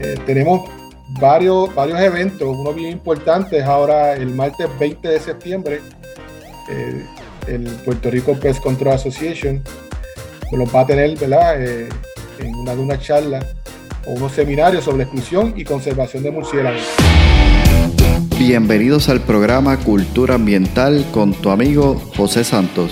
Eh, tenemos varios, varios eventos, uno bien importante es ahora el martes 20 de septiembre, eh, el Puerto Rico Pest Control Association los va a tener. Eh, en una, una charla o unos seminarios sobre exclusión y conservación de murciélagos. Bienvenidos al programa Cultura Ambiental con tu amigo José Santos.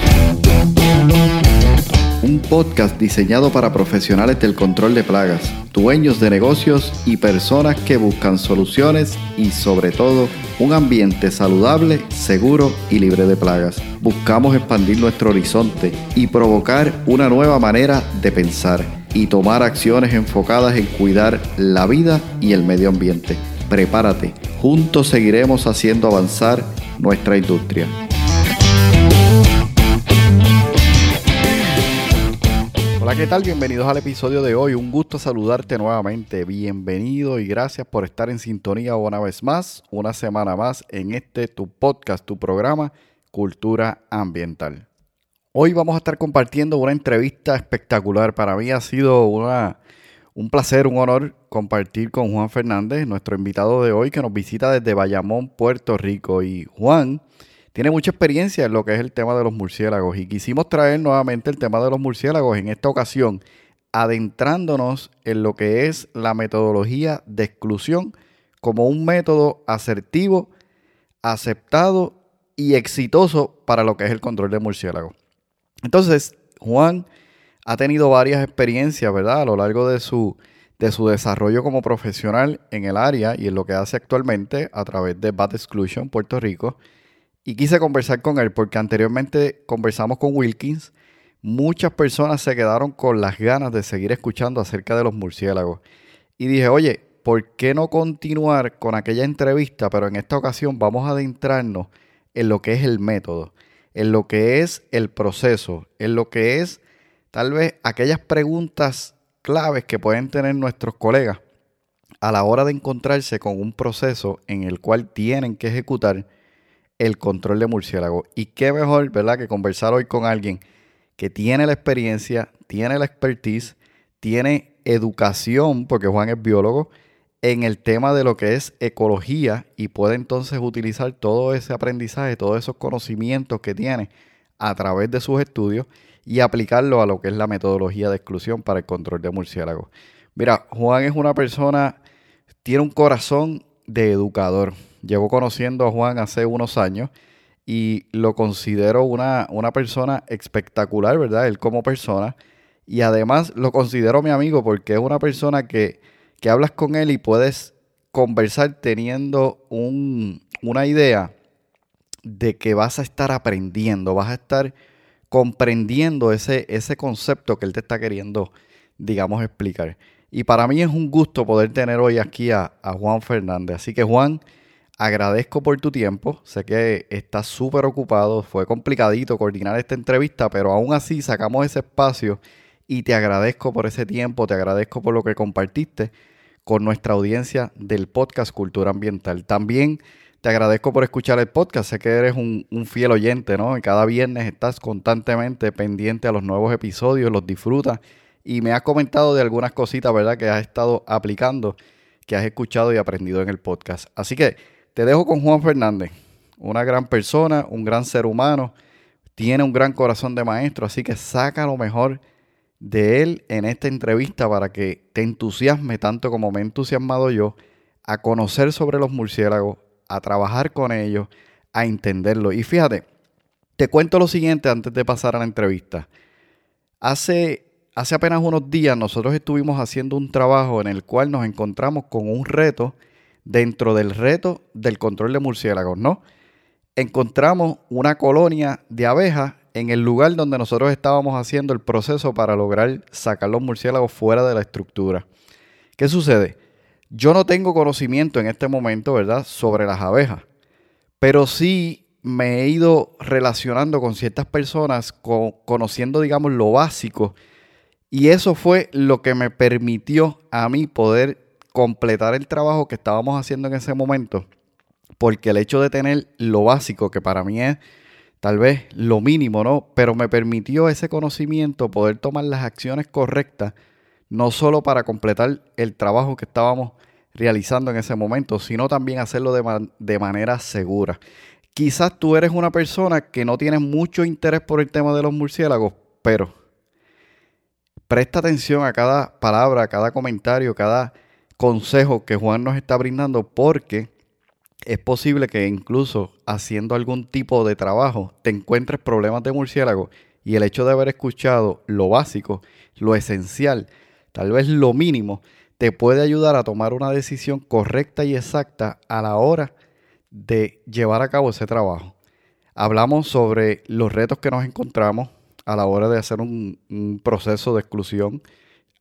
Un podcast diseñado para profesionales del control de plagas, dueños de negocios y personas que buscan soluciones y sobre todo un ambiente saludable, seguro y libre de plagas. Buscamos expandir nuestro horizonte y provocar una nueva manera de pensar y tomar acciones enfocadas en cuidar la vida y el medio ambiente. Prepárate, juntos seguiremos haciendo avanzar nuestra industria. Hola, ¿qué tal? Bienvenidos al episodio de hoy. Un gusto saludarte nuevamente. Bienvenido y gracias por estar en sintonía una vez más, una semana más en este tu podcast, tu programa Cultura Ambiental. Hoy vamos a estar compartiendo una entrevista espectacular. Para mí ha sido una, un placer, un honor compartir con Juan Fernández, nuestro invitado de hoy que nos visita desde Bayamón, Puerto Rico. Y Juan tiene mucha experiencia en lo que es el tema de los murciélagos y quisimos traer nuevamente el tema de los murciélagos en esta ocasión, adentrándonos en lo que es la metodología de exclusión como un método asertivo, aceptado y exitoso para lo que es el control de murciélagos. Entonces, Juan ha tenido varias experiencias, ¿verdad? A lo largo de su, de su desarrollo como profesional en el área y en lo que hace actualmente a través de Bat Exclusion Puerto Rico y quise conversar con él porque anteriormente conversamos con Wilkins. Muchas personas se quedaron con las ganas de seguir escuchando acerca de los murciélagos. Y dije, oye, ¿por qué no continuar con aquella entrevista? Pero en esta ocasión vamos a adentrarnos en lo que es el método, en lo que es el proceso, en lo que es tal vez aquellas preguntas claves que pueden tener nuestros colegas a la hora de encontrarse con un proceso en el cual tienen que ejecutar el control de murciélago. Y qué mejor, ¿verdad?, que conversar hoy con alguien que tiene la experiencia, tiene la expertise, tiene educación, porque Juan es biólogo, en el tema de lo que es ecología y puede entonces utilizar todo ese aprendizaje, todos esos conocimientos que tiene a través de sus estudios y aplicarlo a lo que es la metodología de exclusión para el control de murciélagos. Mira, Juan es una persona, tiene un corazón de educador. Llevo conociendo a Juan hace unos años y lo considero una, una persona espectacular, ¿verdad? Él como persona. Y además lo considero mi amigo porque es una persona que, que hablas con él y puedes conversar teniendo un, una idea de que vas a estar aprendiendo, vas a estar comprendiendo ese, ese concepto que él te está queriendo, digamos, explicar. Y para mí es un gusto poder tener hoy aquí a, a Juan Fernández. Así que Juan, agradezco por tu tiempo. Sé que estás súper ocupado. Fue complicadito coordinar esta entrevista, pero aún así sacamos ese espacio y te agradezco por ese tiempo, te agradezco por lo que compartiste con nuestra audiencia del podcast Cultura Ambiental. También te agradezco por escuchar el podcast. Sé que eres un, fiel oyente, ¿no? Y cada viernes estás constantemente pendiente a los nuevos episodios, los disfrutas y me has comentado de algunas cositas, ¿verdad? Que has estado aplicando, que has escuchado y aprendido en el podcast. Así que te dejo con Juan Fernández, una gran persona, un gran ser humano, tiene un gran corazón de maestro, así que saca lo mejor de él en esta entrevista para que te entusiasme tanto como me he entusiasmado yo a conocer sobre los murciélagos, a trabajar con ellos, a entenderlo. Y fíjate, te cuento lo siguiente antes de pasar a la entrevista. Hace, hace apenas unos días nosotros estuvimos haciendo un trabajo en el cual nos encontramos con un reto dentro del reto del control de murciélagos, ¿no? Encontramos una colonia de abejas en el lugar donde nosotros estábamos haciendo el proceso para lograr sacar los murciélagos fuera de la estructura. ¿Qué sucede? Yo no tengo conocimiento en este momento, ¿verdad?, sobre las abejas, pero sí me he ido relacionando con ciertas personas, conociendo, digamos, lo básico, y eso fue lo que me permitió a mí poder completar el trabajo que estábamos haciendo en ese momento, porque el hecho de tener lo básico, que para mí es tal vez lo mínimo, ¿no? Pero me permitió ese conocimiento poder tomar las acciones correctas, no solo para completar el trabajo que estábamos realizando en ese momento, sino también hacerlo de, de manera segura. Quizás tú eres una persona que no tiene mucho interés por el tema de los murciélagos, pero presta atención a cada palabra, a cada comentario, cada consejo que Juan nos está brindando, porque es posible que incluso haciendo algún tipo de trabajo te encuentres problemas de murciélago y el hecho de haber escuchado lo básico, lo esencial, tal vez lo mínimo, te puede ayudar a tomar una decisión correcta y exacta a la hora de llevar a cabo ese trabajo. Hablamos sobre los retos que nos encontramos a la hora de hacer un, proceso de exclusión.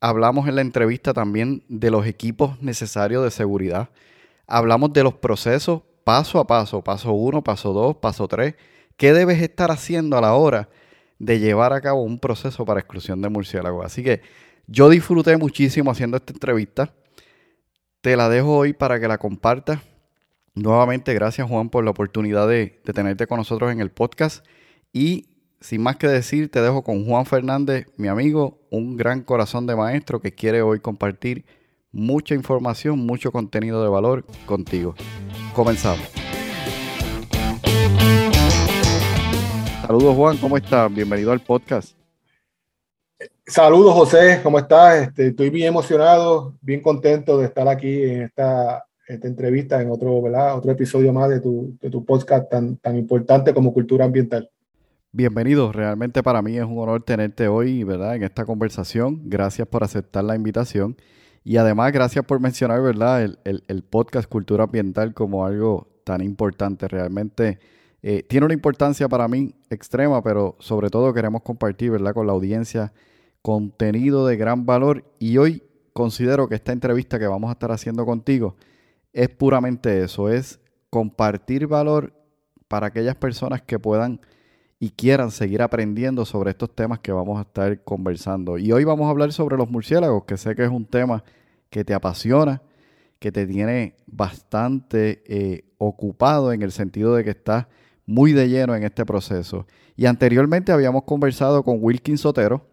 Hablamos en la entrevista también de los equipos necesarios de seguridad. Hablamos de los procesos paso a paso, paso uno, paso dos, paso tres. ¿Qué debes estar haciendo a la hora de llevar a cabo un proceso para exclusión de murciélagos? Así que yo disfruté muchísimo haciendo esta entrevista. Te la dejo hoy para que la compartas Nuevamente, gracias Juan por la oportunidad de, tenerte con nosotros en el podcast. Y sin más que decir, te dejo con Juan Fernández, mi amigo, un gran corazón de maestro que quiere hoy compartir mucha información, mucho contenido de valor contigo. Comenzamos. Saludos Juan, ¿cómo estás? Bienvenido al podcast. Saludos José, ¿cómo estás? Este, estoy bien emocionado, bien contento de estar aquí en esta entrevista en otro, ¿verdad? otro episodio más de tu, podcast tan importante como cultura ambiental. Bienvenido, realmente para mí es un honor tenerte hoy, ¿verdad? En esta conversación. Gracias por aceptar la invitación. Y además, gracias por mencionar, ¿verdad? El, el, podcast Cultura Ambiental como algo tan importante. Realmente eh, tiene una importancia para mí extrema, pero sobre todo queremos compartir, ¿verdad? Con la audiencia contenido de gran valor. Y hoy considero que esta entrevista que vamos a estar haciendo contigo es puramente eso, es compartir valor para aquellas personas que puedan y quieran seguir aprendiendo sobre estos temas que vamos a estar conversando. Y hoy vamos a hablar sobre los murciélagos, que sé que es un tema que te apasiona, que te tiene bastante eh, ocupado en el sentido de que estás muy de lleno en este proceso. Y anteriormente habíamos conversado con Wilkin Sotero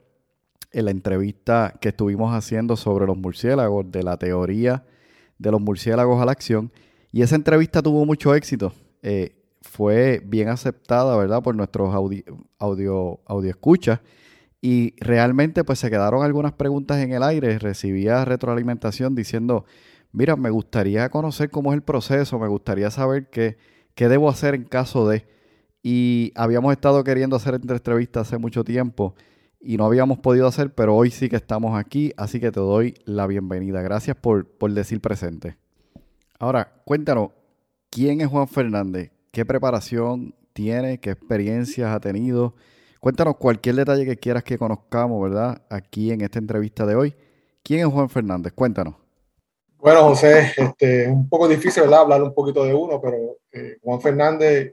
en la entrevista que estuvimos haciendo sobre los murciélagos, de la teoría de los murciélagos a la acción. Y esa entrevista tuvo mucho éxito. Eh, fue bien aceptada, ¿verdad? Por nuestros audio, escuchas. Y realmente pues se quedaron algunas preguntas en el aire. Recibía retroalimentación diciendo, mira, me gustaría conocer cómo es el proceso, me gustaría saber qué, qué debo hacer en caso de... Y habíamos estado queriendo hacer esta entrevista hace mucho tiempo y no habíamos podido hacer, pero hoy sí que estamos aquí, así que te doy la bienvenida. Gracias por, por decir presente. Ahora, cuéntanos, ¿quién es Juan Fernández? ¿Qué preparación tiene? ¿Qué experiencias ha tenido? Cuéntanos cualquier detalle que quieras que conozcamos, ¿verdad? Aquí en esta entrevista de hoy. ¿Quién es Juan Fernández? Cuéntanos. Bueno, José, este, es un poco difícil, ¿verdad? Hablar un poquito de uno, pero eh, Juan Fernández,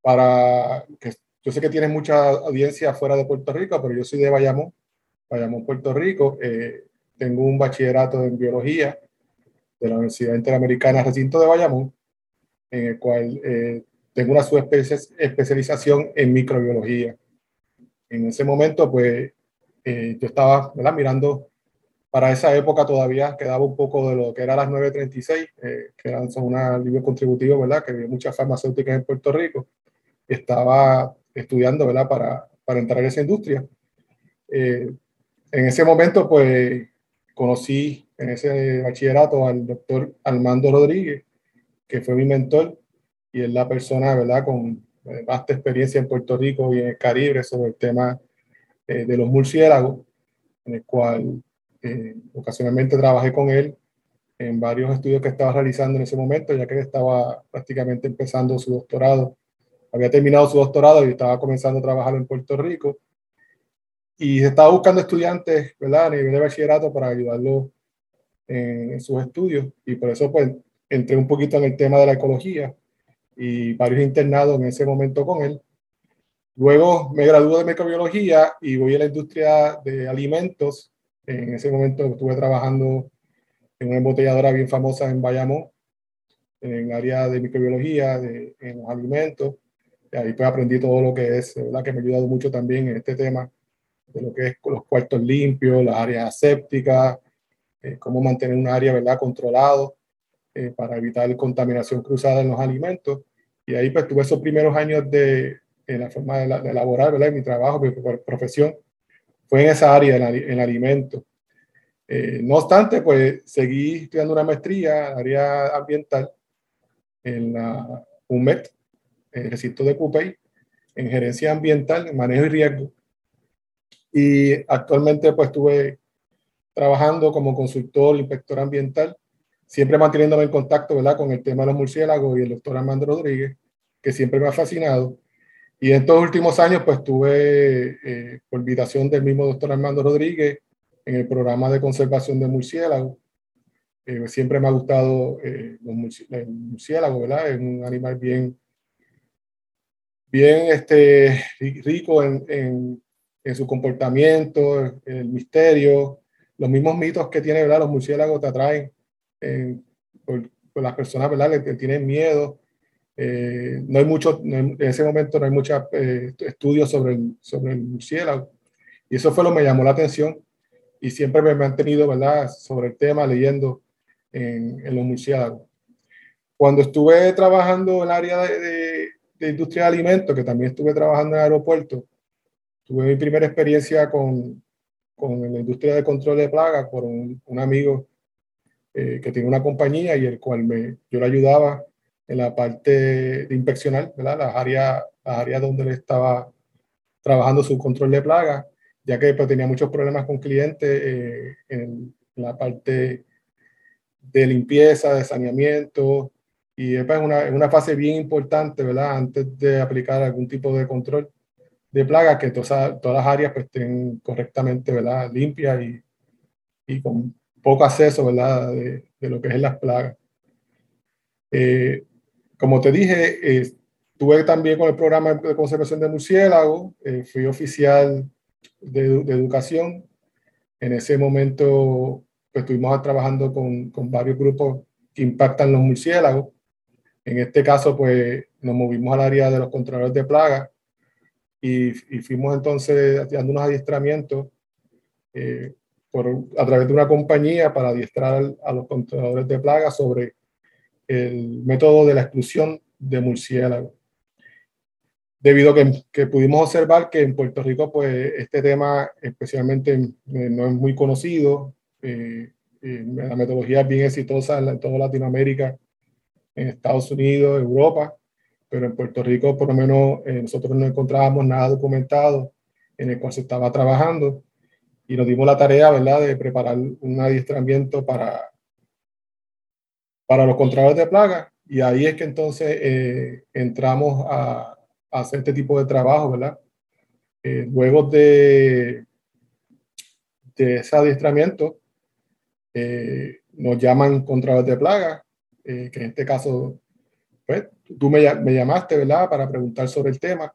para que yo sé que tienes mucha audiencia fuera de Puerto Rico, pero yo soy de Bayamón, Bayamón, Puerto Rico. Eh, tengo un bachillerato en biología de la Universidad Interamericana Recinto de Bayamón, en el cual eh, tengo una subespecialización en microbiología. En ese momento, pues, eh, yo estaba mirando para esa época todavía quedaba un poco de lo que era las 936, que eran, un alivio contributivo, ¿verdad? Que había muchas farmacéuticas en Puerto Rico. Estaba estudiando, ¿verdad? Para, para entrar en esa industria. Eh, en ese momento, pues, conocí en ese bachillerato al doctor Armando Rodríguez, que fue mi mentor y es la persona, ¿verdad?, con eh, vasta experiencia en Puerto Rico y en el Caribe sobre el tema eh, de los murciélagos, en el cual ocasionalmente trabajé con él en varios estudios que estaba realizando en ese momento, ya que él estaba prácticamente empezando su doctorado había terminado su doctorado y estaba comenzando a trabajar en Puerto Rico. Y estaba buscando estudiantes, ¿verdad? A nivel de bachillerato para ayudarlo en, sus estudios. Y por eso, pues, entré un poquito en el tema de la ecología y varios internados en ese momento con él. Luego me gradué de microbiología y voy a la industria de alimentos. En ese momento estuve trabajando en una embotelladora bien famosa en Bayamón, en área de microbiología, de, en los alimentos ahí pues aprendí todo lo que es, ¿verdad? Que me ha ayudado mucho también en este tema de lo que es los cuartos limpios, las áreas asépticas, eh, cómo mantener un área ¿verdad? controlado eh, para evitar contaminación cruzada en los alimentos. Y ahí pues tuve esos primeros años de, en la forma de, de elaborar, ¿verdad? mi trabajo, mi profesión, fue en esa área, en, el alimento. Eh, no obstante, pues seguí estudiando una maestría en área ambiental en la UMET, el recinto de Cupey, en gerencia ambiental, manejo y riesgo. Y actualmente pues estuve trabajando como consultor, inspector ambiental, siempre manteniéndome en contacto ¿verdad? con el tema de los murciélagos y el doctor Armando Rodríguez, que siempre me ha fascinado. Y en estos últimos años pues tuve, eh, invitación del mismo doctor Armando Rodríguez, en el programa de conservación de murciélagos. Eh, siempre me ha gustado eh, el murciélago, ¿verdad? Es un animal bien bien este, rico en, en, en, su comportamiento, el misterio, los mismos mitos que tiene, ¿verdad? Los murciélagos te atraen por, las personas, ¿verdad? Que tienen miedo. Eh, no hay mucho, en ese momento no hay muchos eh, estudios sobre el, sobre el murciélago. Y eso fue lo que me llamó la atención. Y siempre me he mantenido, ¿verdad? Sobre el tema, leyendo en, en los murciélagos. Cuando estuve trabajando en el área de de industria de alimentos, que también estuve trabajando en el aeropuerto, tuve mi primera experiencia con, con la industria de control de plagas por un, un amigo eh, que tiene una compañía y el cual me, yo le ayudaba en la parte de inspeccionar, ¿verdad? Las áreas, las áreas donde él estaba trabajando su control de plagas, ya que pues, tenía muchos problemas con clientes eh, en la parte de limpieza, de saneamiento, y es una, una, fase bien importante, ¿verdad? Antes de aplicar algún tipo de control de plagas, que todas, todas las áreas pues, estén correctamente, ¿verdad? Limpias y, y con poco acceso, ¿verdad? De, de, lo que es las plagas. Eh, como te dije, estuve también con el programa de conservación de murciélagos, eh, fui oficial de, educación. En ese momento, pues estuvimos trabajando con, varios grupos que impactan los murciélagos. En este caso, pues nos movimos al área de los controladores de plagas y, y fuimos entonces haciendo unos adiestramientos eh, por, a través de una compañía para adiestrar a los controladores de plagas sobre el método de la exclusión de murciélagos. Debido a que, que, pudimos observar que en Puerto Rico, pues este tema especialmente eh, no es muy conocido, eh, eh, la metodología es bien exitosa en, en toda Latinoamérica en Estados Unidos, Europa, pero en Puerto Rico por lo menos eh, nosotros no encontrábamos nada documentado en el cual se estaba trabajando y nos dimos la tarea, ¿verdad?, de preparar un adiestramiento para, para los controladores de plagas y ahí es que entonces eh, entramos a, hacer este tipo de trabajo, ¿verdad? Eh, luego de, de ese adiestramiento, eh, nos llaman controladores de plagas que en este caso, pues, tú me, me, llamaste, ¿verdad?, para preguntar sobre el tema.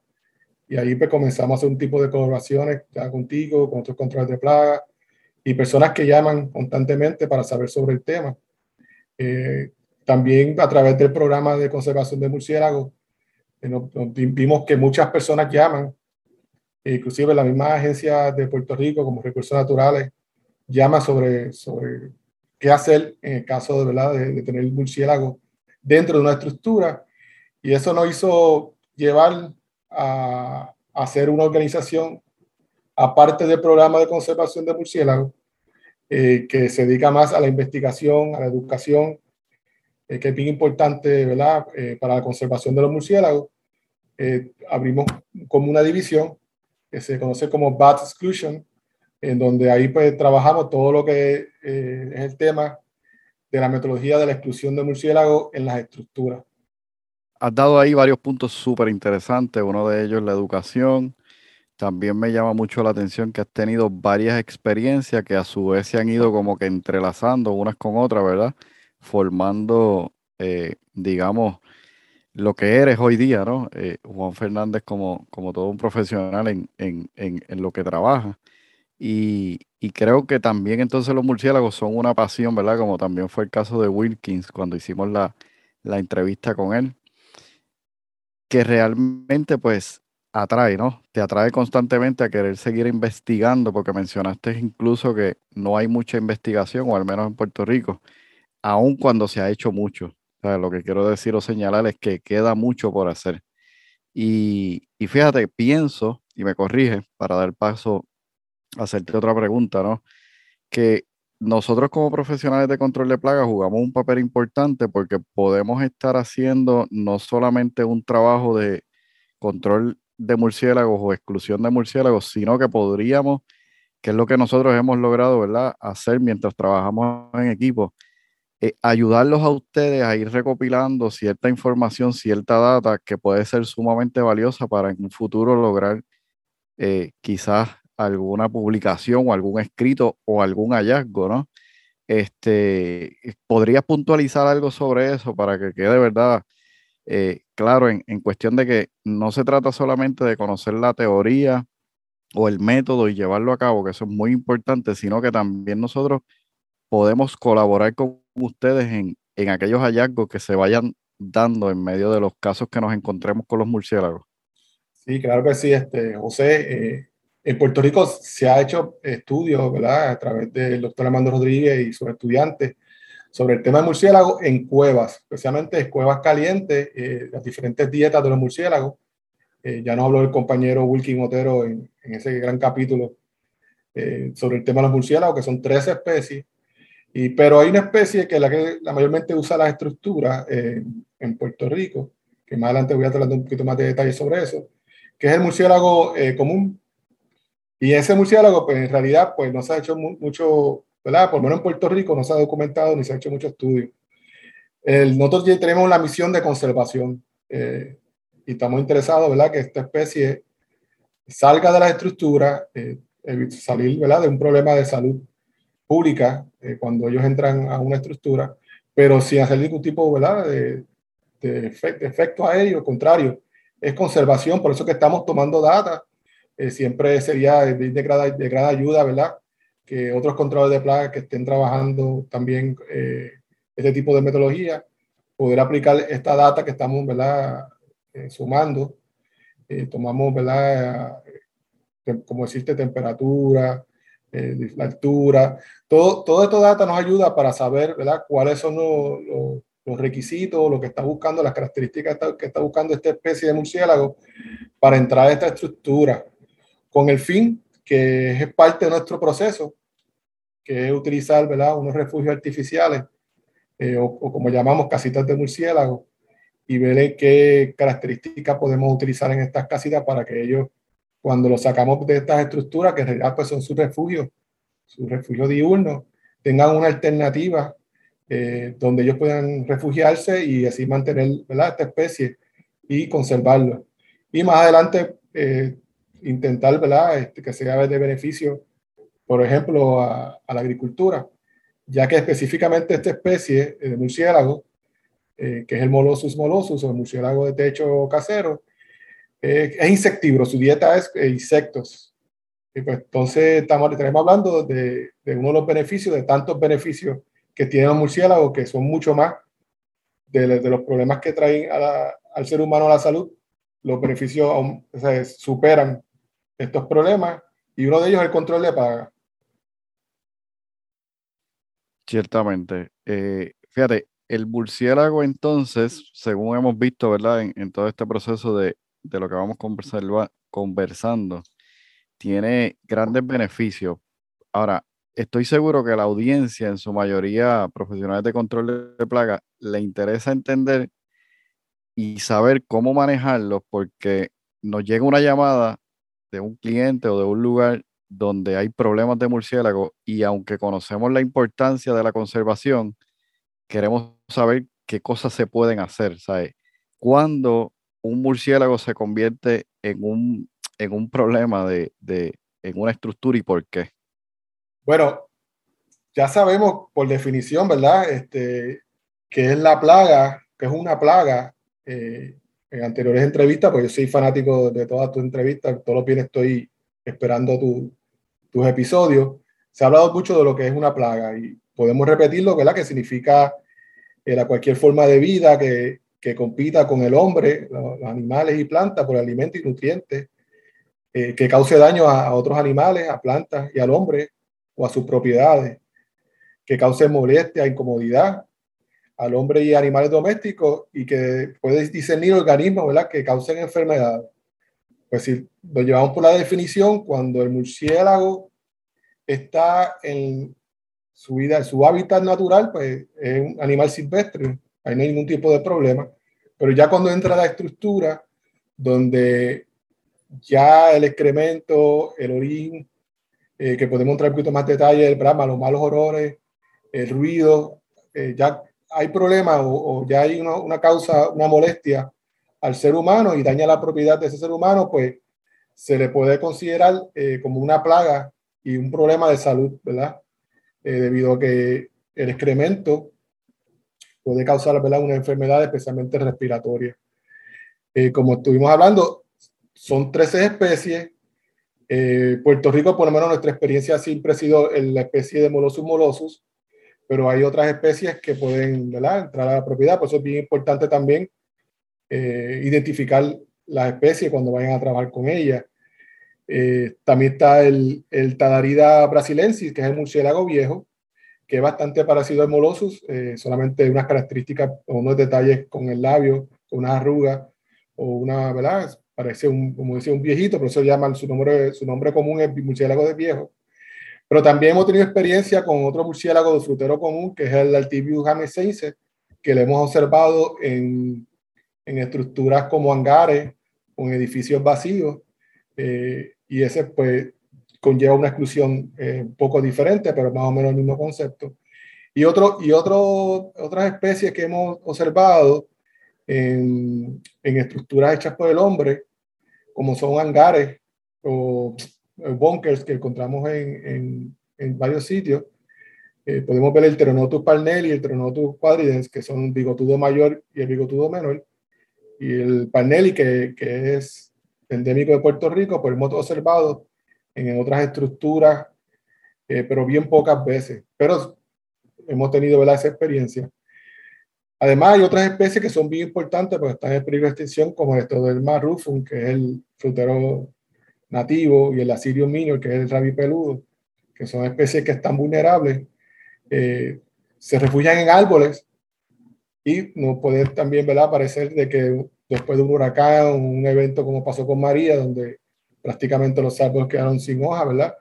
Y ahí pues comenzamos a hacer un tipo de colaboraciones ya contigo, con otros controles de plagas y personas que llaman constantemente para saber sobre el tema. Eh, también a través del programa de conservación de murciélagos, eh, nos, nos vimos que muchas personas llaman, inclusive la misma agencia de Puerto Rico como Recursos Naturales, llama sobre, sobre qué hacer en el caso de, ¿verdad? de, tener el murciélago dentro de una estructura. Y eso nos hizo llevar a, hacer una organización, aparte del programa de conservación de murciélagos, eh, que se dedica más a la investigación, a la educación, eh, que es bien importante ¿verdad? Eh, para la conservación de los murciélagos. Abrimos como una división que se conoce como Bat Exclusion, en donde ahí pues trabajamos todo lo que es el tema de la metodología de la exclusión de murciélagos en las estructuras. Has dado ahí varios puntos súper interesantes, uno de ellos la educación. También me llama mucho la atención que has tenido varias experiencias que a su vez se han ido como que entrelazando unas con otras, ¿verdad? Formando, eh, digamos, lo que eres hoy día, ¿no? Eh, Juan Fernández como, como todo un profesional en, en, en, en lo que trabaja. Y, y, creo que también entonces los murciélagos son una pasión, ¿verdad? Como también fue el caso de Wilkins cuando hicimos la, la entrevista con él. Que realmente pues atrae, ¿no? Te atrae constantemente a querer seguir investigando, porque mencionaste incluso que no hay mucha investigación, o al menos en Puerto Rico, aun cuando se ha hecho mucho. lo que quiero decir o señalar es que queda mucho por hacer. Y, y fíjate, pienso, y me corrige para dar paso a hacerte otra pregunta, ¿no? Que nosotros como profesionales de control de plagas jugamos un papel importante porque podemos estar haciendo no solamente un trabajo de control de murciélagos o exclusión de murciélagos, sino que podríamos, que es lo que nosotros hemos logrado, ¿verdad?, hacer mientras trabajamos en equipo, eh, ayudarlos a ustedes a ir recopilando cierta información, cierta data que puede ser sumamente valiosa para en un futuro lograr eh, quizás alguna publicación o algún escrito o algún hallazgo, ¿no? Este, ¿Podrías puntualizar algo sobre eso para que quede verdad eh, claro en, en, cuestión de que no se trata solamente de conocer la teoría o el método y llevarlo a cabo, que eso es muy importante, sino que también nosotros podemos colaborar con ustedes en, en aquellos hallazgos que se vayan dando en medio de los casos que nos encontremos con los murciélagos. Sí, claro que sí, este, José. Eh, en Puerto Rico se ha hecho estudios, ¿verdad? A través del doctor Armando Rodríguez y sus estudiantes sobre el tema de murciélagos en cuevas, especialmente cuevas calientes, eh, las diferentes dietas de los murciélagos. Eh, ya nos habló el compañero Wilkin Otero en, en ese gran capítulo eh, sobre el tema de los murciélagos, que son tres especies. Y, pero hay una especie que es la que la mayormente usa las estructuras en Puerto Rico, que más adelante voy a estar un poquito más de detalles sobre eso, que es el murciélago común, y ese murciélago, pues en realidad, pues no se ha hecho mucho, ¿verdad? Por lo menos en Puerto Rico no se ha documentado ni se ha hecho mucho estudio. El, nosotros tenemos la misión de conservación eh, y estamos interesados, ¿verdad? Que esta especie salga de la estructura, eh, salir, ¿verdad? De un problema de salud pública eh, cuando ellos entran a una estructura, pero sin hacer ningún tipo, ¿verdad? De, de, efecto, de efecto a ello, al contrario, es conservación, por eso que estamos tomando data eh, siempre sería de, gran, de, gran, ayuda, ¿verdad? Que otros controles de plagas que estén trabajando también eh, este tipo de metodología, poder aplicar esta data que estamos, ¿verdad? Eh, sumando. Tomamos, ¿verdad? como decirte, temperatura, la altura, todo, todo esta data nos ayuda para saber, ¿verdad? Cuáles son los, los, los requisitos, lo que está buscando, las características que está buscando esta especie de murciélago para entrar a esta estructura con el fin que es parte de nuestro proceso, que es utilizar ¿verdad? unos refugios artificiales eh, o, como llamamos casitas de murciélago y ver qué características podemos utilizar en estas casitas para que ellos, cuando los sacamos de estas estructuras, que en realidad pues, son sus refugios, su refugio diurno, tengan una alternativa eh, donde ellos puedan refugiarse y así mantener ¿verdad? esta especie y conservarlo. Y más adelante eh, intentar ¿verdad? Este, que sea de beneficio, por ejemplo, a, la agricultura, ya que específicamente esta especie de murciélago, eh, que es el Molossus molossus o el murciélago de techo casero, eh, es insectívoro, su dieta es eh, insectos. Y pues entonces estamos, estaremos hablando de, de, uno de los beneficios, de tantos beneficios que tienen los murciélagos, que son mucho más de, de los problemas que traen a la, al ser humano a la salud, los beneficios o sea, superan estos problemas y uno de ellos es el control de paga. Ciertamente. Eh, fíjate, el murciélago entonces, según hemos visto, ¿verdad? En, todo este proceso de, de, lo que vamos conversando, tiene grandes beneficios. Ahora, estoy seguro que la audiencia, en su mayoría profesionales de control de plaga, le interesa entender y saber cómo manejarlos porque nos llega una llamada de un cliente o de un lugar donde hay problemas de murciélago y aunque conocemos la importancia de la conservación, queremos saber qué cosas se pueden hacer, ¿sabes? Cuando un murciélago se convierte en un, en un problema de, de, en una estructura y por qué. Bueno, ya sabemos por definición, ¿verdad? Este, que es la plaga, que es una plaga eh, en anteriores entrevistas, pues yo soy fanático de todas tus entrevistas, todos los días estoy esperando tu, tus episodios. Se ha hablado mucho de lo que es una plaga y podemos repetirlo, ¿verdad? Que significa era cualquier forma de vida que, que compita con el hombre, los, animales y plantas por alimento y nutrientes, eh, que cause daño a, otros animales, a plantas y al hombre o a sus propiedades, que cause molestia, incomodidad al hombre y animales domésticos y que puede discernir organismos ¿verdad? que causen enfermedades. Pues si lo llevamos por la definición, cuando el murciélago está en su vida, en su hábitat natural, pues es un animal silvestre, ahí no hay ningún tipo de problema. Pero ya cuando entra la estructura, donde ya el excremento, el orín, eh, que podemos entrar un poquito más detalle, el brama, los malos olores, el ruido, eh, ya hay problemas o, ya hay una, causa, una molestia al ser humano y daña la propiedad de ese ser humano, pues se le puede considerar eh, como una plaga y un problema de salud, ¿verdad? debido a que el excremento puede causar ¿verdad? una enfermedad especialmente respiratoria. como estuvimos hablando, son 13 especies. Eh, Puerto Rico, por lo menos nuestra experiencia siempre ha sido en la especie de Molossus molosus, pero hay otras especies que pueden entrar a la propiedad, por eso es bien importante también eh, identificar las especies cuando vayan a trabajar con ellas. Eh, también está el, el Tadarida brasilensis, que es el murciélago viejo, que es bastante parecido al Molossus, solamente unas características o unos detalles con el labio, con una arruga o una, ¿verdad? parece un, como decía, un viejito, por eso llaman su nombre, su nombre común es murciélago de viejo. Pero también hemos tenido experiencia con otro murciélago de frutero común, que es el Altibius jamesense, que lo hemos observado en, en estructuras como hangares, con edificios vacíos, eh, y ese pues conlleva una exclusión eh, un poco diferente, pero más o menos el mismo concepto. Y, otro, y otro, otras especies que hemos observado en, en estructuras hechas por el hombre, como son hangares o bunkers que encontramos en, en, varios sitios. Eh, podemos ver el Pteronotus parnelli y el Pteronotus quadridens, que son bigotudo mayor y el bigotudo menor. Y el parnelli, que, que es endémico de Puerto Rico, pues hemos observado en otras estructuras, eh, pero bien pocas veces. Pero hemos tenido ¿verdad? esa experiencia. Además, hay otras especies que son bien importantes porque están en peligro de extinción, como el Mar rufum, que es el frutero nativo, y el Asirio minor, que es el rabi peludo, que son especies que están vulnerables. Eh, se refugian en árboles y no puede también ¿verdad? parecer de que después de un huracán, un evento como pasó con María, donde prácticamente los árboles quedaron sin hoja, ¿verdad?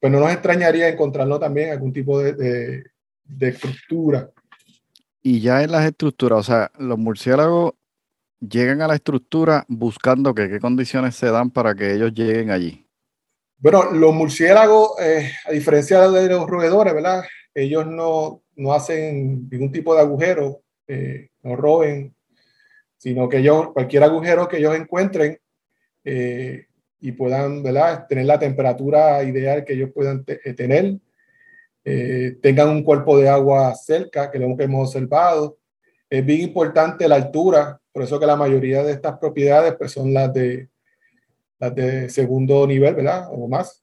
Pues no nos extrañaría encontrarlo también algún tipo de, de, de estructura y ya en las estructuras, o sea, los murciélagos llegan a la estructura buscando que, qué condiciones se dan para que ellos lleguen allí. Bueno, los murciélagos, eh, a diferencia de los roedores, ¿verdad? Ellos no, no hacen ningún tipo de agujero, eh, no roben, sino que ellos, cualquier agujero que ellos encuentren eh, y puedan, ¿verdad? Tener la temperatura ideal que ellos puedan tener, eh, tengan un cuerpo de agua cerca, que lo que hemos observado. Es bien importante la altura, por eso que la mayoría de estas propiedades pues, son las de, las de segundo nivel, ¿verdad? O más.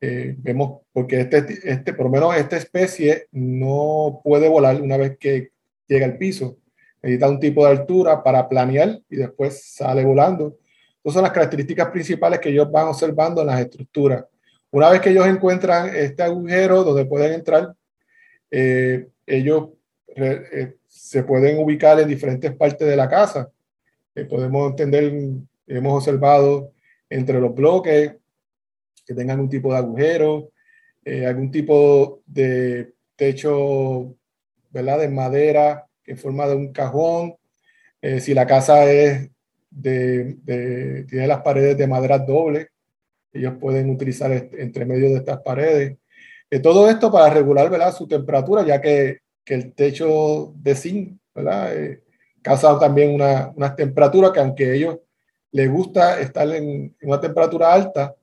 Eh, vemos, porque este, este, por lo menos esta especie no puede volar una vez que llega al piso. Necesita un tipo de altura para planear y después sale volando. Esas son las características principales que ellos van observando en las estructuras. Una vez que ellos encuentran este agujero donde pueden entrar, eh, ellos eh, se pueden ubicar en diferentes partes de la casa. Eh, podemos entender, hemos observado entre los bloques que tengan un tipo de agujero, algún tipo de techo, ¿verdad? De madera en forma de un cajón. si la casa es de, de, tiene las paredes de madera doble, ellos pueden utilizar entre medio de estas paredes. Eh, todo esto para regular ¿verdad? su temperatura, ya que, que el techo de zinc ¿verdad? Eh, causa también una, una, temperatura que aunque a ellos les gusta estar en, una temperatura alta,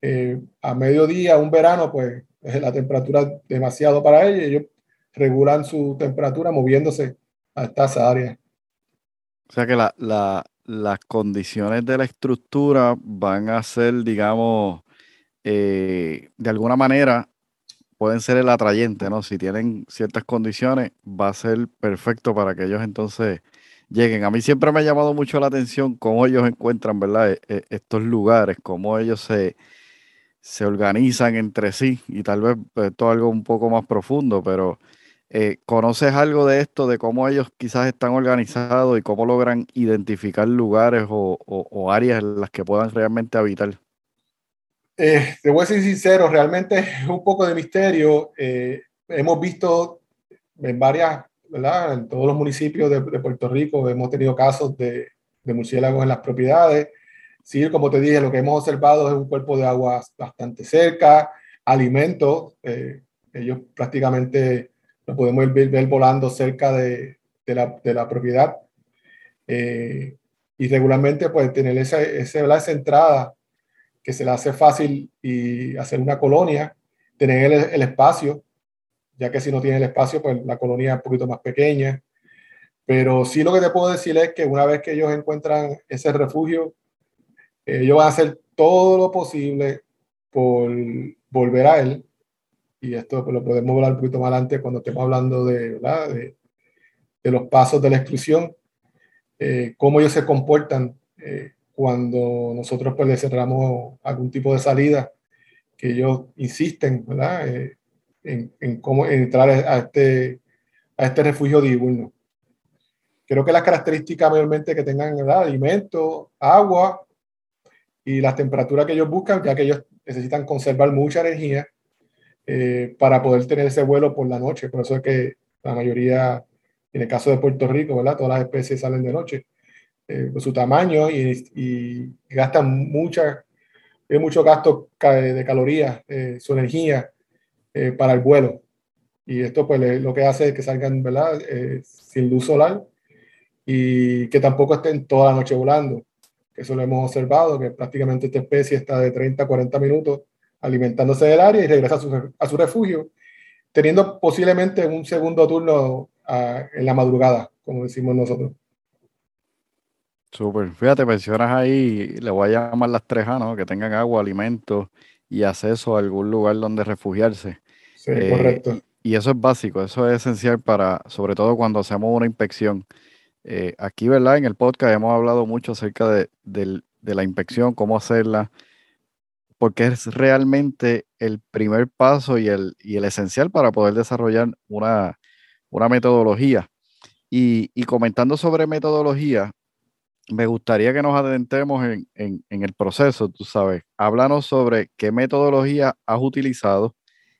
eh, a mediodía, un verano, pues la temperatura demasiado para ellos. Ellos regulan su temperatura moviéndose a estas áreas. O sea que la, la, las condiciones de la estructura van a ser, digamos, eh, de alguna manera pueden ser el atrayente, ¿no? Si tienen ciertas condiciones, va a ser perfecto para que ellos entonces lleguen. A mí siempre me ha llamado mucho la atención cómo ellos encuentran, ¿verdad? E, e, estos lugares, cómo ellos se, se organizan entre sí y tal vez esto es algo un poco más profundo, pero eh, ¿conoces algo de esto, de cómo ellos quizás están organizados y cómo logran identificar lugares o, áreas en las que puedan realmente habitar? Eh, te voy a ser sincero, realmente es un poco de misterio. Eh, hemos visto en varias, ¿verdad? En todos los municipios de, Puerto Rico hemos tenido casos de, de murciélagos en las propiedades. Sí, como te dije, lo que hemos observado es un cuerpo de agua bastante cerca, alimentos, ellos prácticamente lo podemos ver, volando cerca de, de, la, de la, propiedad. Eh, y regularmente, pues tener esa, esa, esa, entrada que se le hace fácil y hacer una colonia, tener el, el, espacio, ya que si no tiene el espacio, pues la colonia es un poquito más pequeña. Pero sí lo que te puedo decir es que una vez que ellos encuentran ese refugio, ellos van a hacer todo lo posible por volver a él y esto pues, lo podemos hablar un poquito más adelante cuando estemos hablando de, de, de, los pasos de la exclusión, eh, cómo ellos se comportan eh, cuando nosotros pues, les cerramos algún tipo de salida, que ellos insisten ¿verdad? Eh, en, en, cómo entrar a este, a este refugio diurno. Creo que las características mayormente que tengan ¿verdad? alimento, agua y las temperaturas que ellos buscan, ya que ellos necesitan conservar mucha energía, eh, para poder tener ese vuelo por la noche. Por eso es que la mayoría, en el caso de Puerto Rico, ¿verdad? Todas las especies salen de noche. Eh, su tamaño y, y gastan mucha, mucho gasto de calorías, eh, su energía para el vuelo. Y esto pues lo que hace es que salgan, ¿verdad? sin luz solar y que tampoco estén toda la noche volando. Eso lo hemos observado, que prácticamente esta especie está de 30 a 40 minutos alimentándose del área y regresa a su, a su refugio, teniendo posiblemente un segundo turno ah, en la madrugada, como decimos nosotros. Súper. Fíjate, mencionas ahí, le voy a llamar las tres A, ¿no? Que tengan agua, alimentos y acceso a algún lugar donde refugiarse. Sí, eh, correcto. Y, eso es básico, eso es esencial para, sobre todo cuando hacemos una inspección. Eh, aquí, ¿verdad? En el podcast hemos hablado mucho acerca de, de la inspección, cómo hacerla, porque es realmente el primer paso y el, y el esencial para poder desarrollar una, una metodología. Y, y, comentando sobre metodología, me gustaría que nos adentremos en, en, el proceso, tú sabes. Háblanos sobre qué metodología has utilizado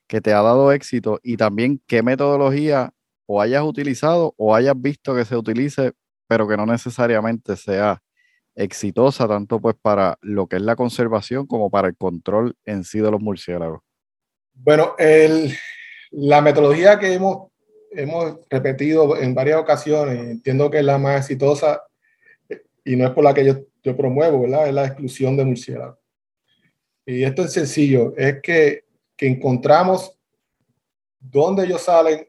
que te ha dado éxito y también qué metodología o hayas utilizado o hayas visto que se utilice, pero que no necesariamente sea exitosa tanto pues para lo que es la conservación como para el control en sí de los murciélagos? Bueno, la metodología que hemos, hemos repetido en varias ocasiones, entiendo que es la más exitosa y no es por la que yo, yo promuevo, ¿verdad? Es la exclusión de murciélagos. Y esto es sencillo, es que, que encontramos dónde ellos salen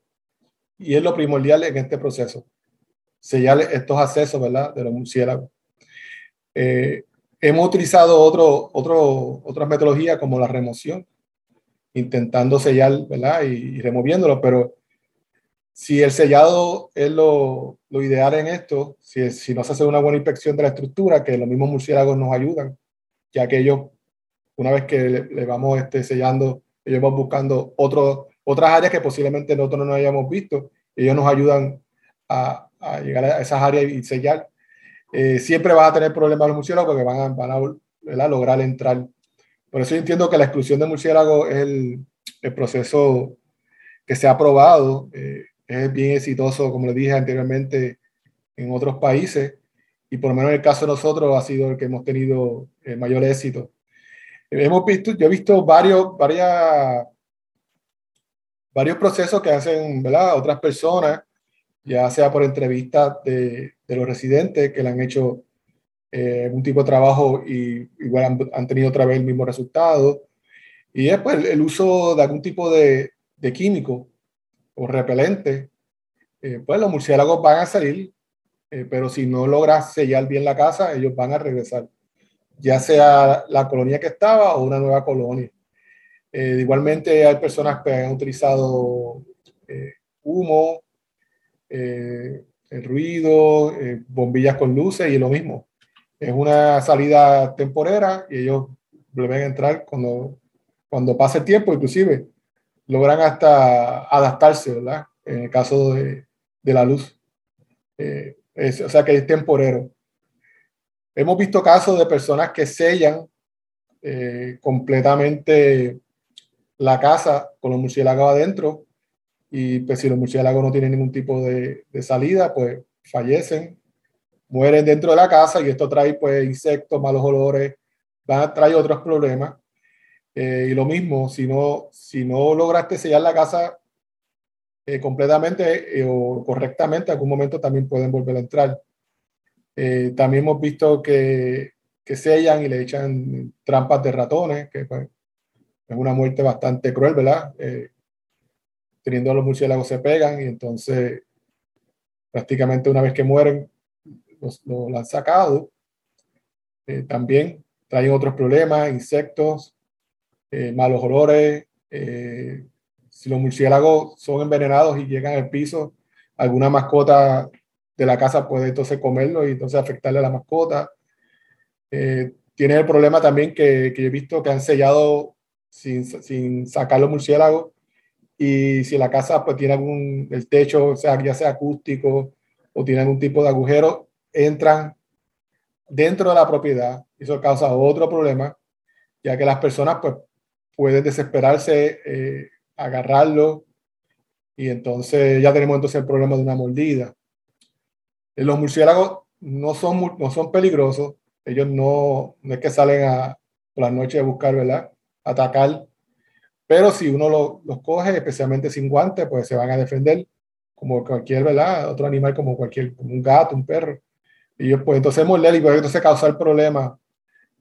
y es lo primordial en este proceso, sellar estos accesos, ¿verdad? De los murciélagos. Eh, hemos utilizado otro, otro, otras metodologías como la remoción, intentando sellar ¿verdad? Y, removiéndolo, pero si el sellado es lo, lo ideal en esto, si, si, no se hace una buena inspección de la estructura, que los mismos murciélagos nos ayudan, ya que ellos, una vez que le, vamos este, sellando, ellos van buscando otro, otras áreas que posiblemente nosotros no hayamos visto, ellos nos ayudan a, a llegar a esas áreas y sellar. Eh, siempre va a tener problemas los murciélagos porque van a, van a lograr entrar. Por eso yo entiendo que la exclusión de murciélagos es el, el proceso que se ha probado, eh, es bien exitoso, como les dije anteriormente, en otros países, y por lo menos en el caso de nosotros ha sido el que hemos tenido el mayor éxito. Hemos visto, yo he visto varios, varias, varios procesos que hacen ¿verdad? otras personas ya sea por entrevistas de, de los residentes que le han hecho eh, un tipo de trabajo y igual han, han, tenido otra vez el mismo resultado. Y después el, uso de algún tipo de, de químico o repelente, eh, pues los murciélagos van a salir, eh, pero si no logras sellar bien la casa, ellos van a regresar, ya sea la colonia que estaba o una nueva colonia. igualmente hay personas que han utilizado humo, eh, el ruido, eh, bombillas con luces y lo mismo. Es una salida temporera y ellos vuelven a entrar cuando, cuando pasa el tiempo, inclusive logran hasta adaptarse, ¿verdad? En el caso de, de la luz. Eh, o sea que es temporero. Hemos visto casos de personas que sellan eh, completamente la casa con los murciélagos adentro y pues si los murciélagos no tienen ningún tipo de, de salida, pues fallecen, mueren dentro de la casa y esto trae pues insectos, malos olores, va a traer otros problemas. Eh, y lo mismo, si no, si no lograste sellar la casa eh, completamente eh, o correctamente, en algún momento también pueden volver a entrar. también hemos visto que, que, sellan y le echan trampas de ratones, que pues, es una muerte bastante cruel, ¿verdad? teniendo los murciélagos se pegan y entonces prácticamente una vez que mueren los, los han sacado. también traen otros problemas, insectos, eh, malos olores. Eh, si los murciélagos son envenenados y llegan al piso, alguna mascota de la casa puede entonces comerlo y entonces afectarle a la mascota. Eh, tiene el problema también que, que, he visto que han sellado sin, sin sacar los murciélagos y si la casa pues tiene algún, el techo, o sea, ya sea acústico o tiene algún tipo de agujero, entran dentro de la propiedad. Eso causa otro problema, ya que las personas pues, pueden desesperarse, eh, agarrarlo, y entonces ya tenemos entonces el problema de una mordida. Eh, los murciélagos no son, no son peligrosos, ellos no, no es que salen a, por las noches a buscar, ¿verdad? Atacar, pero si uno los coge, especialmente sin guantes, pues se van a defender como cualquier, ¿verdad? Otro animal como cualquier, como un gato, un perro. Y ellos pues entonces morder y puede entonces causar problemas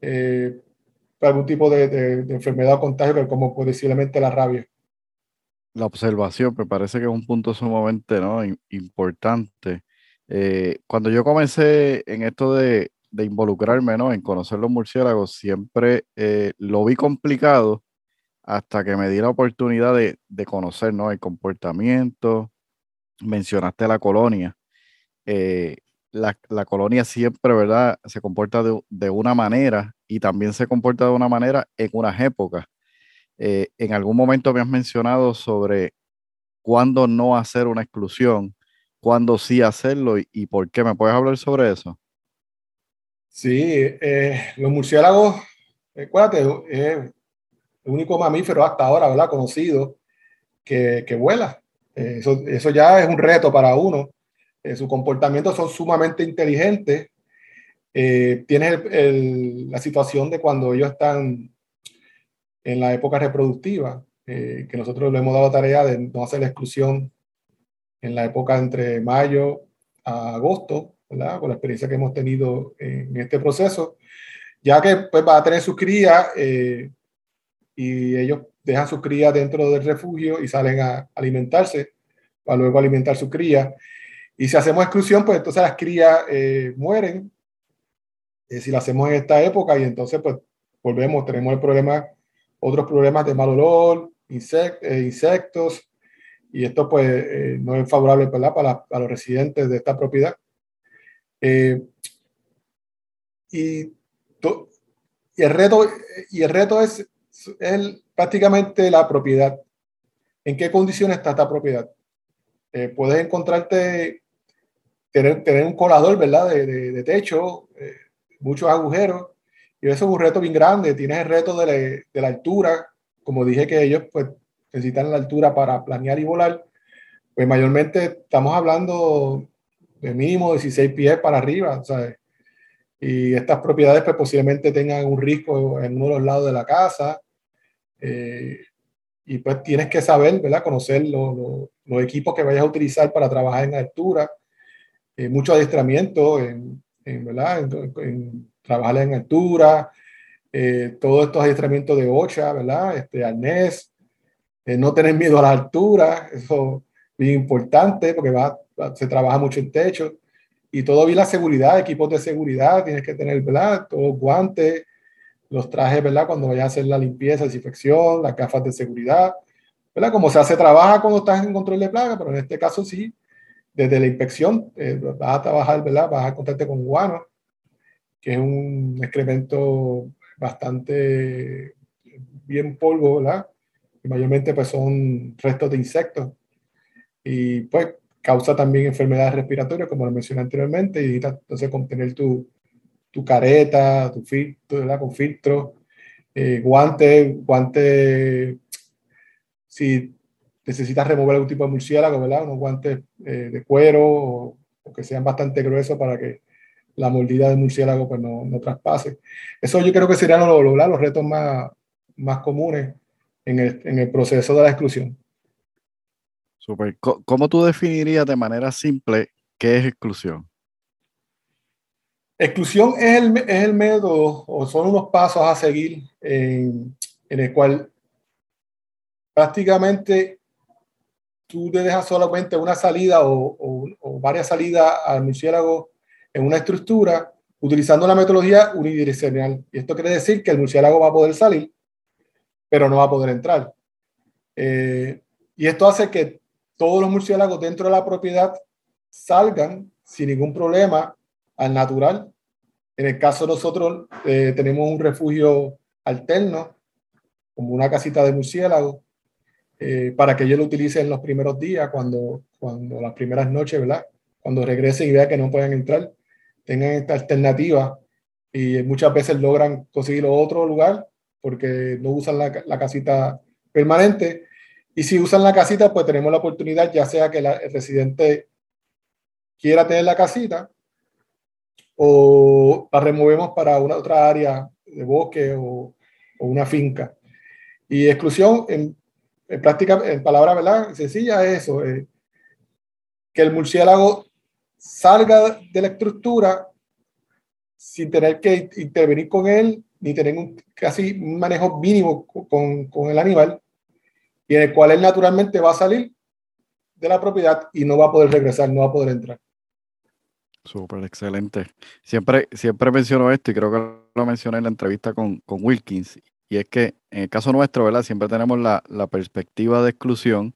eh, algún tipo de, enfermedad o contagio, como posiblemente la rabia. La observación me parece que es un punto sumamente ¿no? importante. Eh, cuando yo comencé en esto de, de, involucrarme ¿no? en conocer los murciélagos, siempre eh, lo vi complicado hasta que me di la oportunidad de, de conocer ¿no? el comportamiento. Mencionaste la colonia. Eh, la, la, colonia siempre, ¿verdad? Se comporta de, de, una manera y también se comporta de una manera en unas épocas. Eh, en algún momento me has mencionado sobre cuándo no hacer una exclusión, cuándo sí hacerlo y, y por qué. ¿Me puedes hablar sobre eso? Sí, eh, los murciélagos, acuérdate, es el único mamífero hasta ahora, ¿verdad? Conocido que, que vuela. eso, eso ya es un reto para uno eh, su comportamiento son sumamente inteligentes. Eh, la situación de cuando ellos están en la época reproductiva, eh, que nosotros le hemos dado tarea de no hacer la exclusión en la época entre mayo a agosto, con la experiencia que hemos tenido en este proceso, ya que pues, va a tener sus crías y ellos dejan sus crías dentro del refugio y salen a alimentarse para luego alimentar su cría. Y si hacemos exclusión, pues entonces las crías eh, mueren. Eh, si lo hacemos en esta época y entonces pues volvemos, tenemos el problema, otros problemas de mal olor, eh, insectos, y esto pues no es favorable ¿verdad? Para, para, los residentes de esta propiedad. y, y, el reto, y el reto es, es prácticamente la propiedad. ¿En qué condiciones está esta propiedad? puedes encontrarte tener, tener un colador, ¿verdad? De, de, techo, eh, muchos agujeros. Y eso es un reto bien grande. Tienes el reto de la, altura. Como dije que ellos pues, necesitan la altura para planear y volar. Pues mayormente estamos hablando de mínimo 16 pies para arriba. Y estas propiedades pues posiblemente tengan un risco en uno de los lados de la casa. Eh, y pues tienes que saber, ¿verdad? Conocer los equipos que vayas a utilizar para trabajar en altura eh, mucho adiestramiento en, en ¿verdad? En, trabajar en altura, eh, todos estos adiestramientos de OCHA, ¿verdad? Este, arnés, eh, no tener miedo a la altura, eso es importante porque va, se trabaja mucho en techo. Y todo bien la seguridad, equipos de seguridad, tienes que tener, ¿verdad? Todos guantes, los trajes, ¿verdad? Cuando vayas a hacer la limpieza, desinfección, las gafas de seguridad, ¿verdad? Como se hace, trabaja cuando estás en control de plaga, pero en este caso sí, desde la inspección, eh, vas a trabajar, ¿verdad? Vas a contarte con guano, que es un excremento bastante bien polvo, ¿verdad? Y mayormente pues son restos de insectos. Y pues causa también enfermedades respiratorias, como lo mencioné anteriormente, y entonces contener tu, tu careta, tu filtro, ¿verdad? Con eh, guante, guante, si necesitas remover algún tipo de murciélago, ¿verdad? Unos guantes eh, de cuero o, que sean bastante gruesos para que la mordida del murciélago pues, no, no traspase. Eso yo creo que serían los, los, los retos más, más comunes en el, en el, proceso de la exclusión. Super. ¿Cómo tú definirías de manera simple qué es exclusión? Exclusión es el, es el método o son unos pasos a seguir en, en el cual prácticamente tú te dejas solamente una salida o, varias salidas al murciélago en una estructura utilizando la metodología unidireccional. Y esto quiere decir que el murciélago va a poder salir, pero no va a poder entrar. Eh, y esto hace que todos los murciélagos dentro de la propiedad salgan sin ningún problema al natural. En el caso de nosotros eh, tenemos un refugio alterno, como una casita de murciélago, eh, para que ellos lo utilicen en los primeros días, cuando, cuando las primeras noches, ¿verdad? Cuando regresen y vean que no pueden entrar, tengan esta alternativa y muchas veces logran conseguir otro lugar porque no usan la, la casita permanente. Y si usan la casita, pues tenemos la oportunidad, ya sea que la, el residente quiera tener la casita o la removemos para una otra área de bosque o, o una finca. Y exclusión, en, en práctica, en palabras ¿verdad? sencilla es eso, eh, que el murciélago salga de la estructura sin tener que intervenir con él, ni tener un, casi un manejo mínimo con, con el animal, y en el cual él naturalmente va a salir de la propiedad y no va a poder regresar, no va a poder entrar. Súper, excelente. Siempre, siempre menciono esto y creo que lo mencioné en la entrevista con, con Wilkins, y es que en el caso nuestro, ¿verdad? Siempre tenemos la, perspectiva de exclusión,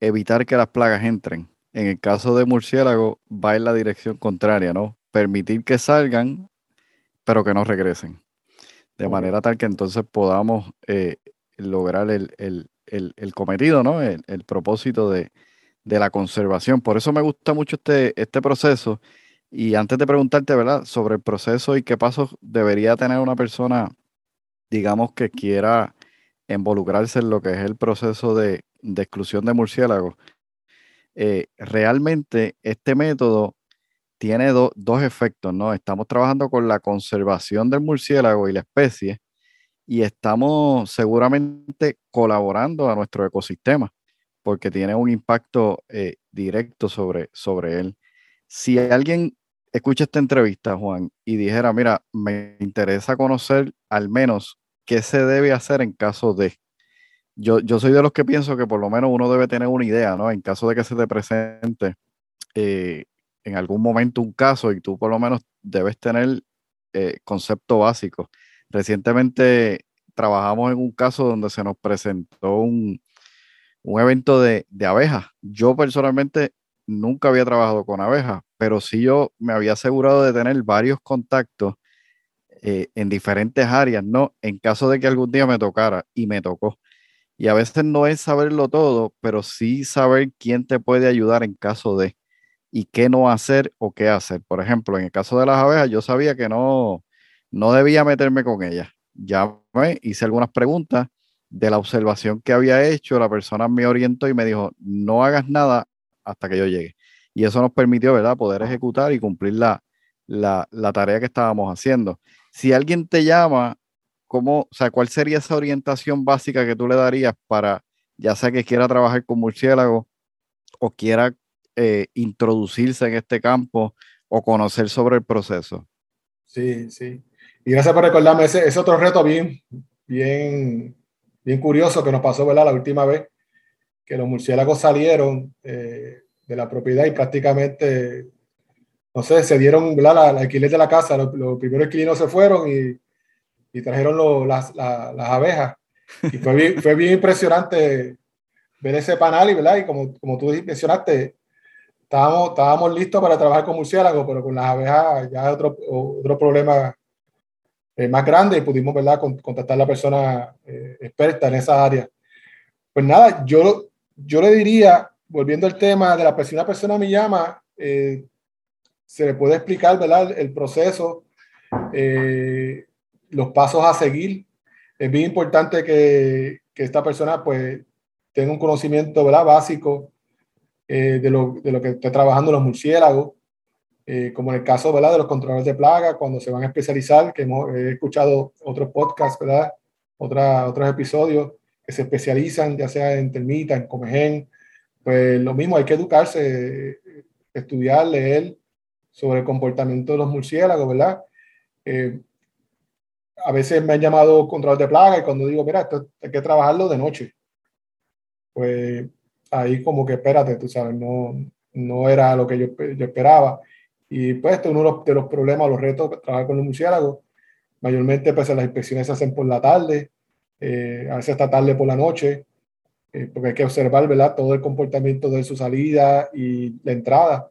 evitar que las plagas entren. En el caso de murciélago, va en la dirección contraria, ¿no? Permitir que salgan, pero que no regresen. De manera tal que entonces podamos eh, lograr el, cometido, ¿no? El, propósito de, de, la conservación. Por eso me gusta mucho este, este proceso. Y antes de preguntarte, ¿verdad? Sobre el proceso y qué pasos debería tener una persona digamos que quiera involucrarse en lo que es el proceso de, exclusión de murciélagos, eh, realmente este método tiene dos efectos, ¿no? Estamos trabajando con la conservación del murciélago y la especie y estamos seguramente colaborando a nuestro ecosistema porque tiene un impacto eh, directo sobre, sobre él. Si alguien escucha esta entrevista, Juan, y dijera, mira, me interesa conocer al menos qué se debe hacer en caso de... Yo, yo soy de los que pienso que por lo menos uno debe tener una idea, ¿no? En caso de que se te presente eh, en algún momento un caso y tú por lo menos debes tener eh, concepto básico. Recientemente trabajamos en un caso donde se nos presentó un, un evento de, de abejas. Yo personalmente nunca había trabajado con abejas, pero sí yo me había asegurado de tener varios contactos eh, en diferentes áreas, ¿no? En caso de que algún día me tocara y me tocó. Y a veces no es saberlo todo, pero sí saber quién te puede ayudar en caso de y qué no hacer o qué hacer. Por ejemplo, en el caso de las abejas, yo sabía que no, no debía meterme con ellas. Ya me hice algunas preguntas de la observación que había hecho, la persona me orientó y me dijo, no hagas nada hasta que yo llegue. Y eso nos permitió, ¿verdad?, poder ejecutar y cumplir la, la, la tarea que estábamos haciendo. Si alguien te llama, ¿cómo, o sea, ¿cuál sería esa orientación básica que tú le darías para, ya sea que quiera trabajar con murciélago o quiera eh, introducirse en este campo o conocer sobre el proceso? Sí, sí. Y gracias por recordarme ese, ese otro reto bien, bien, bien curioso que nos pasó, ¿verdad? La última vez que los murciélagos salieron eh, de la propiedad y prácticamente no sé, se dieron la, la, alquiler de la casa, los, primeros inquilinos se fueron y, y trajeron las, las, abejas. Y fue bien, fue bien impresionante ver ese panal y, ¿verdad? y como, como tú mencionaste, estábamos, estábamos listos para trabajar con murciélagos, pero con las abejas ya es otro, otro problema eh, más grande y pudimos ¿verdad? contactar a la persona eh, experta en esa área. Pues nada, yo, yo le diría, volviendo al tema de la persona, una persona me llama, eh, se le puede explicar ¿verdad? el proceso, los pasos a seguir. Es bien importante que, que esta persona pues tenga un conocimiento ¿verdad? básico eh, de, lo, de, lo, que está trabajando los murciélagos, eh, como en el caso ¿verdad? de los controladores de plaga, cuando se van a especializar, que hemos escuchado otros podcasts, ¿verdad? Otra, otros episodios que se especializan, ya sea en termita, en comején, pues lo mismo, hay que educarse, estudiar, leer sobre el comportamiento de los murciélagos, ¿verdad? Eh, a veces me han llamado controladores de plaga y cuando digo, mira, esto hay que trabajarlo de noche. Pues ahí como que espérate, tú sabes, no, no era lo que yo, yo esperaba. Y pues este es uno de los, problemas, los retos, trabajar con los murciélagos. Mayormente pues las inspecciones se hacen por la tarde, eh, a veces hasta tarde por la noche, eh, porque hay que observar, ¿verdad? Todo el comportamiento de su salida y la entrada,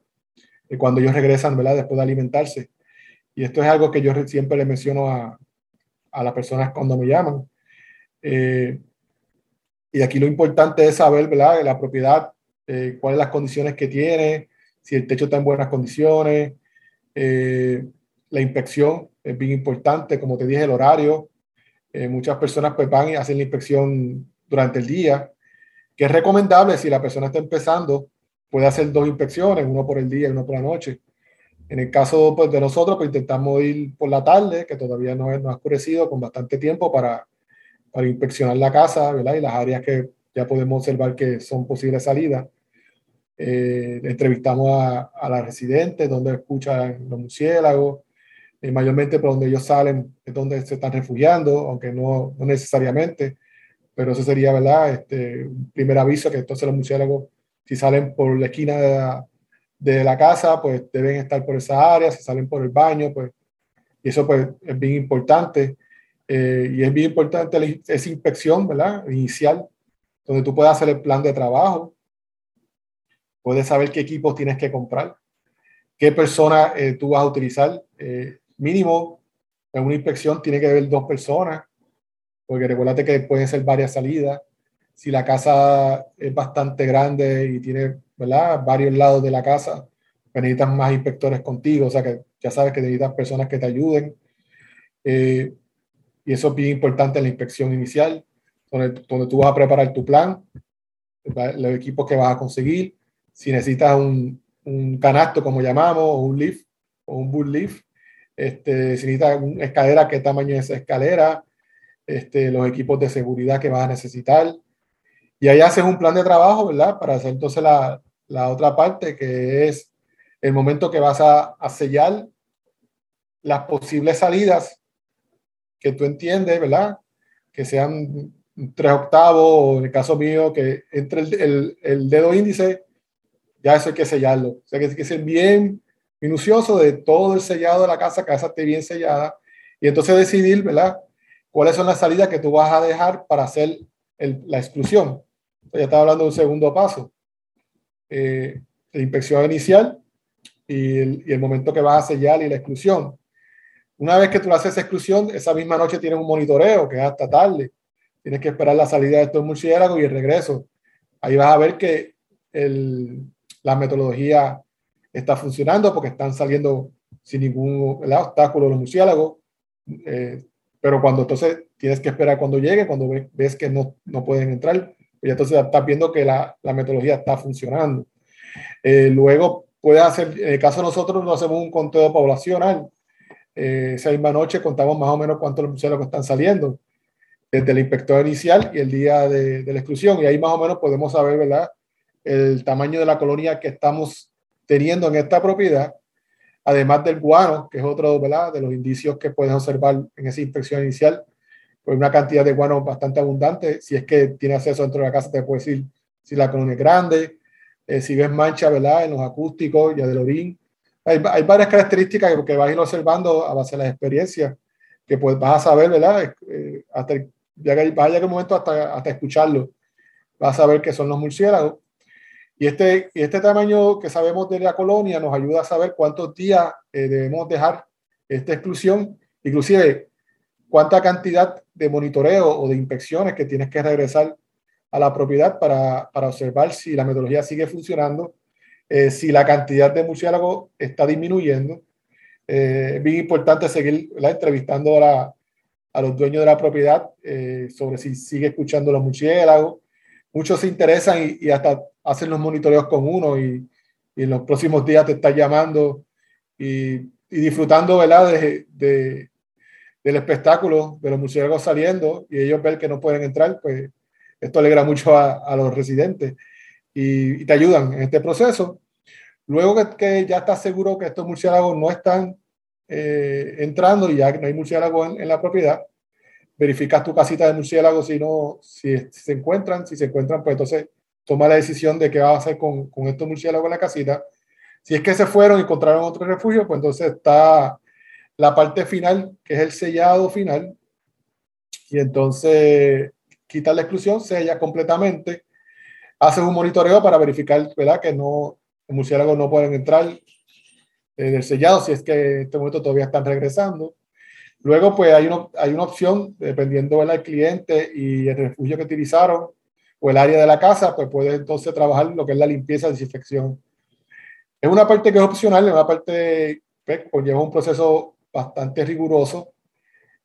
eh, cuando ellos regresan, ¿verdad? Después de alimentarse. Y esto es algo que yo siempre le menciono a, a las personas cuando me llaman. Eh, y aquí lo importante es saber, ¿verdad? La propiedad, eh, cuáles las condiciones que tiene, si el techo está en buenas condiciones. La inspección es bien importante, como te dije, el horario. Eh, muchas personas pues van y hacen la inspección durante el día, que es recomendable si la persona está empezando, puede hacer dos inspecciones, uno por el día y uno por la noche. En el caso pues, de nosotros, pues intentamos ir por la tarde, que todavía no, es, no ha oscurecido, con bastante tiempo para para inspeccionar la casa, ¿verdad? Y las áreas que ya podemos observar que son posibles salidas. Eh, entrevistamos a, a las residentes, donde escuchan los murciélagos, eh, mayormente por donde ellos salen es donde se están refugiando, aunque no, no necesariamente, pero eso sería, ¿verdad? Este, un primer aviso que entonces los murciélagos, si salen por la esquina de la, de la casa, pues deben estar por esa área, si salen por el baño, pues, y eso pues es bien importante. Eh, y es bien importante esa inspección, ¿verdad? Inicial, donde tú puedes hacer el plan de trabajo, puedes saber qué equipos tienes que comprar, qué persona eh, tú vas a utilizar. Eh, mínimo, en una inspección tiene que haber dos personas, porque recuérdate que pueden ser varias salidas. Si la casa es bastante grande y tiene, ¿verdad? Varios lados de la casa, pues necesitas más inspectores contigo, o sea que ya sabes que necesitas personas que te ayuden. Eh, y eso es bien importante en la inspección inicial, donde, donde tú vas a preparar tu plan, los equipos que vas a conseguir, si necesitas un, un canasto, como llamamos, o un lift, o un boot lift, este, si necesitas una escalera, qué tamaño es esa escalera, este, los equipos de seguridad que vas a necesitar. Y ahí haces un plan de trabajo, ¿verdad? Para hacer entonces la, la otra parte, que es el momento que vas a, a sellar las posibles salidas que tú entiendes, ¿verdad? Que sean tres octavos, o en el caso mío, que entre el, el, dedo índice, ya eso hay que sellarlo. O sea, que hay que ser bien minucioso de todo el sellado de la casa, casa esté bien sellada, y entonces decidir, ¿verdad? ¿Cuáles son las salidas que tú vas a dejar para hacer la exclusión? ya estaba hablando de un segundo paso. Eh, la inspección inicial y el, momento que vas a sellar y la exclusión. Una vez que tú haces esa exclusión, esa misma noche tienes un monitoreo que es hasta tarde. Tienes que esperar la salida de estos murciélagos y el regreso. Ahí vas a ver que la metodología está funcionando porque están saliendo sin ningún obstáculo los murciélagos. Eh, pero cuando entonces tienes que esperar cuando llegue, cuando ves, que no, no, pueden entrar, pues entonces estás viendo que la, la metodología está funcionando. Eh, luego puedes hacer, en el caso de nosotros, no hacemos un conteo poblacional, eh, esa misma noche contamos más o menos cuántos murciélagos están saliendo desde el inspector inicial y el día de, de, la exclusión. Y ahí más o menos podemos saber, ¿verdad?, el tamaño de la colonia que estamos teniendo en esta propiedad, además del guano, que es otro, ¿verdad?, de los indicios que puedes observar en esa inspección inicial. Pues una cantidad de guano bastante abundante. Si es que tiene acceso dentro de la casa, te puede decir si la colonia es grande, eh, si ves mancha, ¿verdad?, en los acústicos y del orín hay, hay, varias características que, vas a ir observando a base de las experiencias, que pues vas a saber, ¿verdad? Eh, hasta ya que vas a llegar un momento hasta, hasta escucharlo, vas a saber que son los murciélagos. Y este, este tamaño que sabemos de la colonia nos ayuda a saber cuántos días eh, debemos dejar esta exclusión, inclusive cuánta cantidad de monitoreo o de inspecciones que tienes que regresar a la propiedad para, para observar si la metodología sigue funcionando, eh, si la cantidad de murciélagos está disminuyendo. Eh, es bien importante seguir entrevistando a, a, los dueños de la propiedad sobre si sigue escuchando los murciélagos. Muchos se interesan y, y hasta hacen los monitoreos con uno y, y en los próximos días te está llamando y, disfrutando. De, de, del espectáculo de los murciélagos saliendo y ellos ven que no pueden entrar, pues esto alegra mucho a, los residentes y, te ayudan en este proceso. Luego que, ya estás seguro que estos murciélagos no están eh, entrando y ya no hay murciélagos en, en, la propiedad, verificas tu casita de murciélagos si no, si se encuentran, si se encuentran, pues entonces toma la decisión de qué va a hacer con, con estos murciélagos en la casita. Si es que se fueron y encontraron otro refugio, pues entonces está la parte final, que es el sellado final, y entonces quita la exclusión, sella completamente, hace un monitoreo para verificar ¿verdad? que no, los murciélagos no pueden entrar eh, del sellado, si es que en este momento todavía están regresando. Luego, pues hay, uno, hay una opción, dependiendo del cliente y el refugio que utilizaron, o el área de la casa, pues puede entonces trabajar lo que es la limpieza, desinfección. Es una parte que es opcional, es una parte que pues, conlleva un proceso bastante riguroso,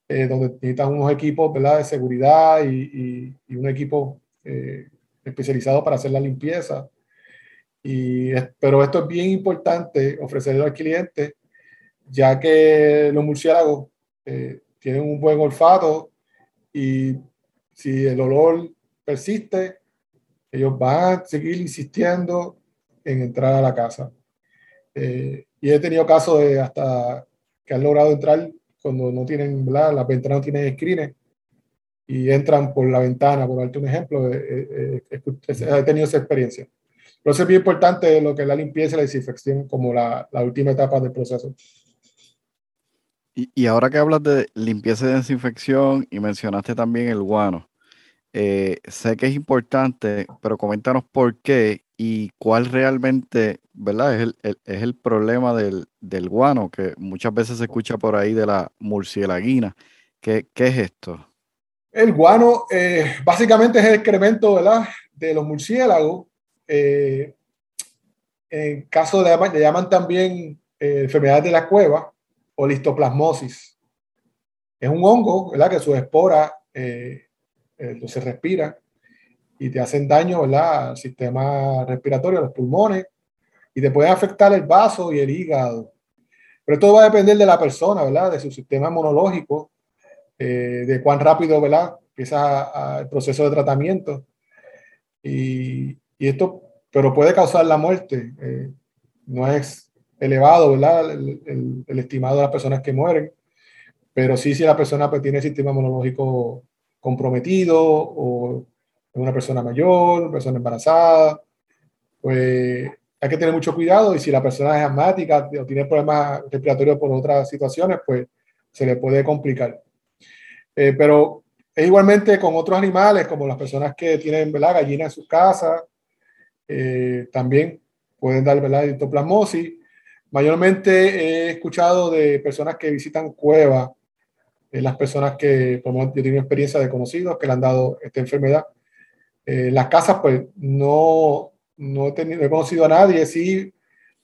eh, donde necesitas unos equipos ¿verdad? de seguridad y, y, y un equipo eh, especializado para hacer la limpieza. Y, pero esto es bien importante ofrecerlo al cliente, ya que los murciélagos eh, tienen un buen olfato y si el olor persiste, ellos van a seguir insistiendo en entrar a la casa. Eh, y he tenido casos de hasta que han logrado entrar cuando no tienen, ¿verdad? las ventanas no tienen screenes y entran por la ventana, por darte un ejemplo, eh, eh, he tenido esa experiencia. Pero eso es bien importante lo que es la limpieza y la desinfección como la, la última etapa del proceso. Y, y, ahora que hablas de limpieza y desinfección y mencionaste también el guano, eh, sé que es importante, pero coméntanos por qué y cuál realmente, ¿verdad? Es el, es el problema del, del, guano, que muchas veces se escucha por ahí de la murcielaguina. ¿Qué, qué es esto? El guano eh, básicamente es el excremento, ¿verdad? De los murciélagos. Eh, en caso de, llaman también enfermedades de la cueva o listoplasmosis. Es un hongo, ¿verdad? Que sus esporas se respira y te hacen daño ¿verdad? al sistema respiratorio, a los pulmones, y te puede afectar el vaso y el hígado. Pero todo va a depender de la persona, ¿verdad? De su sistema inmunológico, eh, de cuán rápido, ¿verdad? Empieza el proceso de tratamiento. Y, y, esto, pero puede causar la muerte. Eh, no es elevado, ¿verdad? El, el, el, estimado de las personas que mueren, pero sí si la persona pues, tiene sistema inmunológico comprometido o una persona mayor, una persona embarazada, pues hay que tener mucho cuidado y si la persona es asmática o tiene problemas respiratorios por otras situaciones, pues se le puede complicar. Eh, pero es igualmente con otros animales, como las personas que tienen ¿verdad? gallinas en sus casas, eh, también pueden dar ¿verdad? ditoplasmosis. Mayormente he escuchado de personas que visitan cuevas eh, las personas que, como yo tengo experiencia de conocidos que le han dado esta enfermedad. Eh, las casas, pues no, no he, tenido, he conocido a nadie, sí,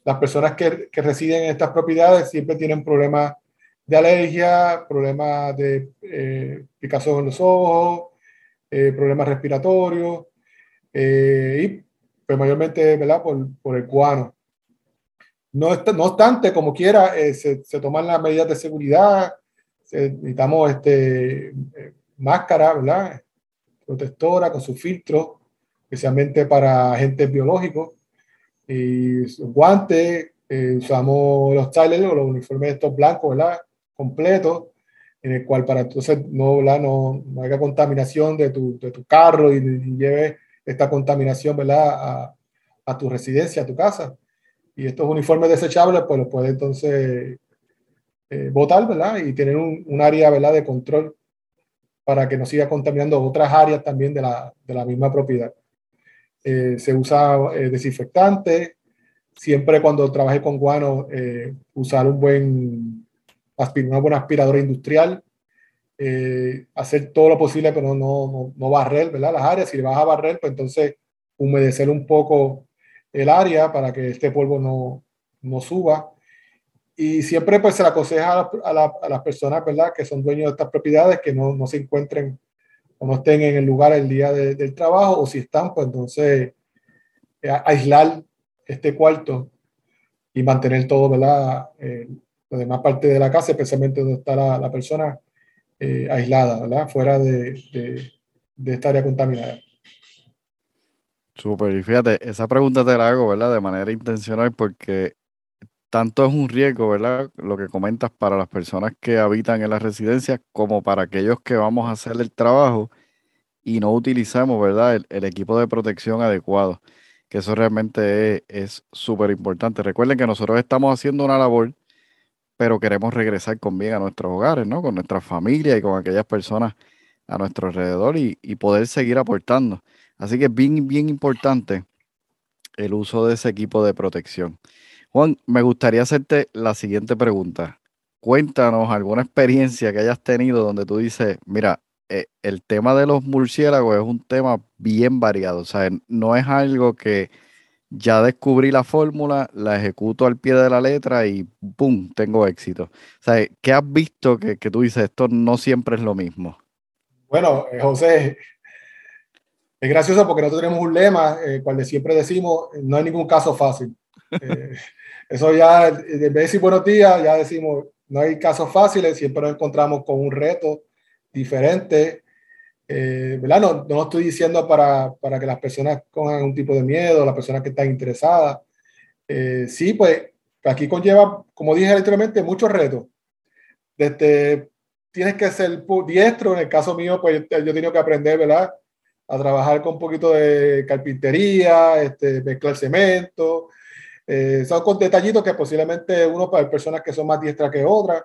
las personas que, que, residen en estas propiedades siempre tienen problemas de alergia, problemas de eh, picazón en los ojos, eh, problemas respiratorios, eh, y pues mayormente, ¿verdad? Por, por el guano. No, no obstante, como quiera, se, se toman las medidas de seguridad, necesitamos este, máscara, ¿verdad? Protectora con su filtro, especialmente para agentes biológicos, y guantes, eh, usamos los trailers o los uniformes estos blancos, ¿verdad? Completos, en el cual para entonces no, ¿verdad? no, no haya contaminación de tu, de tu carro y, y lleve esta contaminación, ¿verdad? A, a tu residencia, a tu casa. Y estos uniformes desechables, pues los puede entonces eh, votar, ¿verdad? Y tener un, área, ¿verdad? De control para que no siga contaminando otras áreas también de la, de la misma propiedad. eh, se usa eh, desinfectante, siempre cuando trabaje con guano, eh, usar un buen, una buena aspiradora industrial, hacer todo lo posible, pero no, no, no, barrer ¿verdad? las áreas. Si vas a barrer, pues entonces humedecer un poco el área para que este polvo no, no suba. Y siempre pues se le aconseja a, las personas ¿verdad? que son dueños de estas propiedades que no, no se encuentren o no estén en el lugar el día del trabajo, o si están, pues entonces eh, aislar este cuarto y mantener todo, ¿verdad? Eh, la demás parte de la casa, especialmente donde está la, persona eh, aislada, ¿verdad? Fuera de, de, esta área contaminada. Súper, y fíjate, esa pregunta te la hago, ¿verdad? De manera intencional porque tanto es un riesgo, ¿verdad? Lo que comentas para las personas que habitan en las residencias como para aquellos que vamos a hacer el trabajo y no utilizamos, ¿verdad? El, equipo de protección adecuado, que eso realmente es súper importante. Recuerden que nosotros estamos haciendo una labor, pero queremos regresar con bien a nuestros hogares, ¿no? Con nuestra familia y con aquellas personas a nuestro alrededor y poder seguir aportando. Así que es bien, bien importante el uso de ese equipo de protección. Juan, me gustaría hacerte la siguiente pregunta. Cuéntanos alguna experiencia que hayas tenido donde tú dices, mira, eh, el tema de los murciélagos es un tema bien variado, o sea, no es algo que ya descubrí la fórmula, la ejecuto al pie de la letra y ¡pum! tengo éxito. O sea, ¿qué has visto que, tú dices, esto no siempre es lo mismo? Bueno, eh, José, es gracioso porque nosotros tenemos un lema, eh, cual de siempre decimos, no hay ningún caso fácil. Eso ya, en vez de decir buenos días, ya decimos, no hay casos fáciles, siempre nos encontramos con un reto diferente. Eh, ¿verdad? No, no lo estoy diciendo para, para, que las personas cojan un tipo de miedo, las personas que están interesadas. Eh, sí, pues aquí conlleva, como dije anteriormente, muchos retos. Desde tienes que ser diestro, en el caso mío, pues yo he tenido que aprender, ¿verdad? A trabajar con un poquito de carpintería, este, mezclar cemento, eh, son con detallitos que posiblemente uno para personas que son más diestras que otras,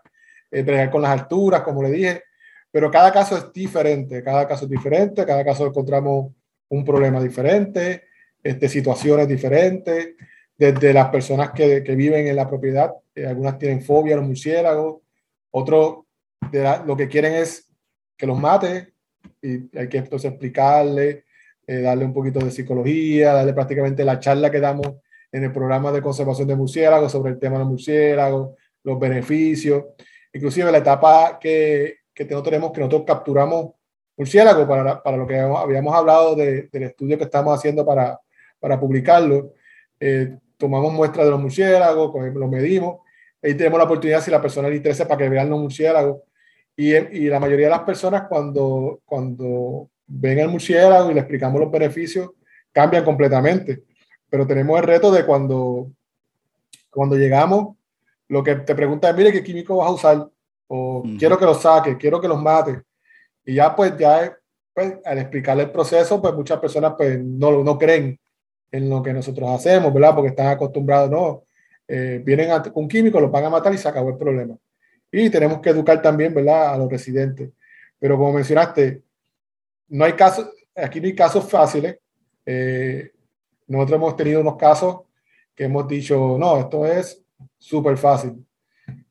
eh, con las alturas, como le dije, pero cada caso es diferente, cada caso es diferente, cada caso encontramos un problema diferente, este, situaciones diferentes, desde las personas que, que viven en la propiedad, eh, algunas tienen fobia a los murciélagos, otros lo que quieren es que los mate y hay que entonces explicarle, eh, darle un poquito de psicología, darle prácticamente la charla que damos en el programa de conservación de murciélagos sobre el tema de los murciélagos, los beneficios, inclusive la etapa que, que tenemos, que nosotros capturamos murciélagos para, para lo que habíamos hablado del estudio que estamos haciendo para, para publicarlo. Eh, tomamos muestras de los murciélagos, los medimos, ahí tenemos la oportunidad si la persona le interesa para que vean los murciélagos. Y, y la mayoría de las personas cuando, cuando ven el murciélago y le explicamos los beneficios, cambian completamente pero tenemos el reto de cuando, cuando llegamos, lo que te pregunta es, mire, ¿qué químico vas a usar? O quiero que los saque, quiero que los mate. Y ya pues, ya pues, al explicarle el proceso, pues muchas personas pues no, no creen en lo que nosotros hacemos, ¿verdad? Porque están acostumbrados, no, eh, vienen a, con químicos, los van a matar y se acabó el problema. Y tenemos que educar también, ¿verdad? A los residentes. Pero como mencionaste, no hay casos, aquí no hay casos fáciles. Eh, nosotros hemos tenido unos casos que hemos dicho, no, esto es súper fácil.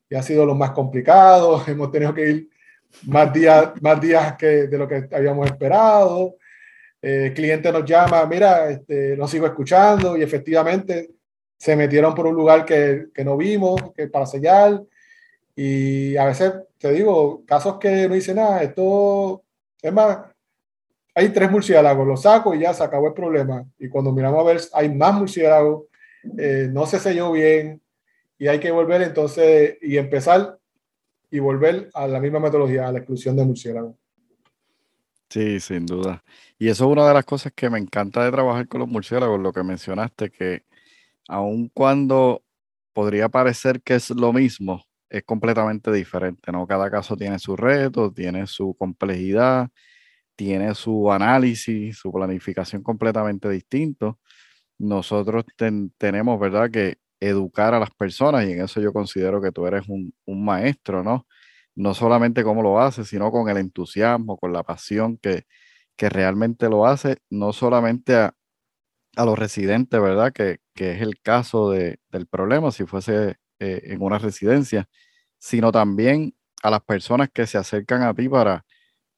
Y ha sido lo más complicado, hemos tenido que ir más días, más días que de lo que habíamos esperado. Eh, el cliente nos llama, mira, este, no sigo escuchando y efectivamente se metieron por un lugar que, que no vimos, que para sellar. Y a veces, te digo, casos que no hice nada, esto es más, hay tres murciélagos, los saco y ya se acabó el problema. Y cuando miramos a ver, hay más murciélagos, eh, no se selló bien y hay que volver entonces y empezar y volver a la misma metodología, a la exclusión de murciélagos. Sí, sin duda. Y eso es una de las cosas que me encanta de trabajar con los murciélagos, lo que mencionaste, que aun cuando podría parecer que es lo mismo, es completamente diferente, ¿no? Cada caso tiene su reto, tiene su complejidad tiene su análisis, su planificación completamente distinto. Nosotros tenemos, ¿verdad?, que educar a las personas y en eso yo considero que tú eres un, maestro, ¿no? No solamente cómo lo haces, sino con el entusiasmo, con la pasión que, que realmente lo hace, no solamente a, a los residentes, ¿verdad? Que, es el caso del problema si fuese eh, en una residencia, sino también a las personas que se acercan a ti para,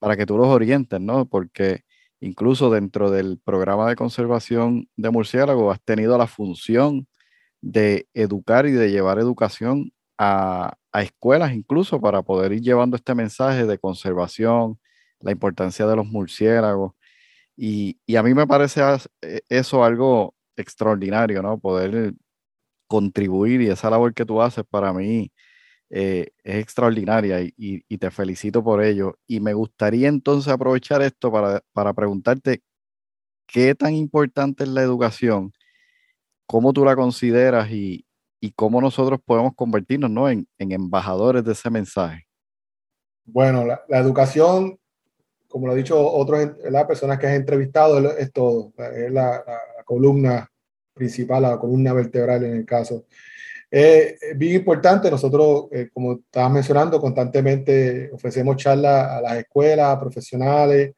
para que tú los orientes, ¿no? Porque incluso dentro del programa de conservación de murciélagos has tenido la función de educar y de llevar educación a, escuelas incluso para poder ir llevando este mensaje de conservación, la importancia de los murciélagos. Y, y, a mí me parece e, eso algo extraordinario, ¿no? Poder contribuir y esa labor que tú haces para mí eh, es extraordinaria y, te felicito por ello. Y me gustaría entonces aprovechar esto para, para preguntarte qué tan importante es la educación, cómo tú la consideras y, y cómo nosotros podemos convertirnos ¿no? en, en, embajadores de ese mensaje. Bueno, la, educación, como lo ha dicho otros, las personas que has entrevistado, es, todo, es la, columna principal, la columna vertebral en el caso. Es bien importante, nosotros, eh, como estabas mencionando, constantemente ofrecemos charlas a las escuelas, a profesionales,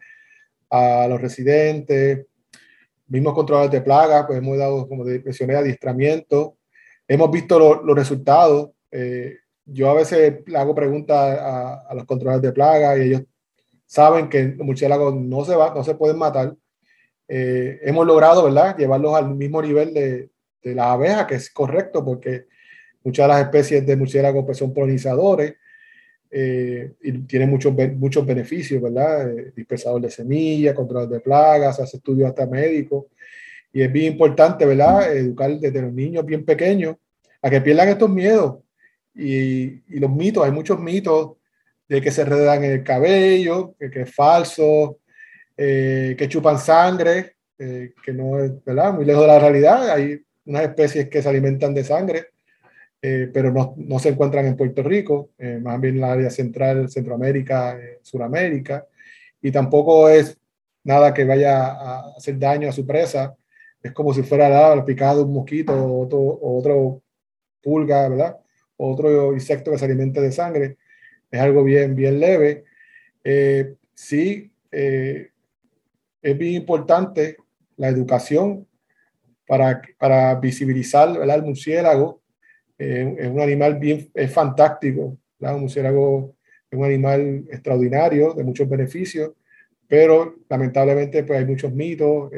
a los residentes, mismos controladores de plagas, pues hemos dado, como mencioné, adiestramiento hemos visto los resultados. Eh, yo a veces le hago preguntas a, los controladores de plagas y ellos saben que los murciélagos no se, va, no se pueden matar. Eh, hemos logrado, ¿verdad?, llevarlos al mismo nivel de, de las abejas, que es correcto porque muchas de las especies de murciélagos pues, son polinizadores eh, y tienen muchos, muchos beneficios, ¿verdad? dispersador de semillas, control de plagas, hace estudios hasta médicos. Y es bien importante, ¿verdad? Educar desde los niños bien pequeños a que pierdan estos miedos y, y los mitos. Hay muchos mitos de que se redan el cabello, que, es falso, eh, que chupan sangre, eh, que no es, ¿verdad? Muy lejos de la realidad. Hay unas especies que se alimentan de sangre, eh, pero no, no, se encuentran en Puerto Rico, más bien en la área central, Centroamérica, Suramérica, y tampoco es nada que vaya a hacer daño a su presa es como si fuera la, picada de un mosquito o otro, otro pulga, ¿verdad? otro insecto que se alimenta de sangre. Es algo bien, bien leve. Eh, sí, eh, es bien importante la educación para, para visibilizar ¿verdad? el murciélago. Eh, es un animal bien, es fantástico. ¿verdad? Un murciélago es un animal extraordinario, de muchos beneficios, pero lamentablemente pues, hay muchos mitos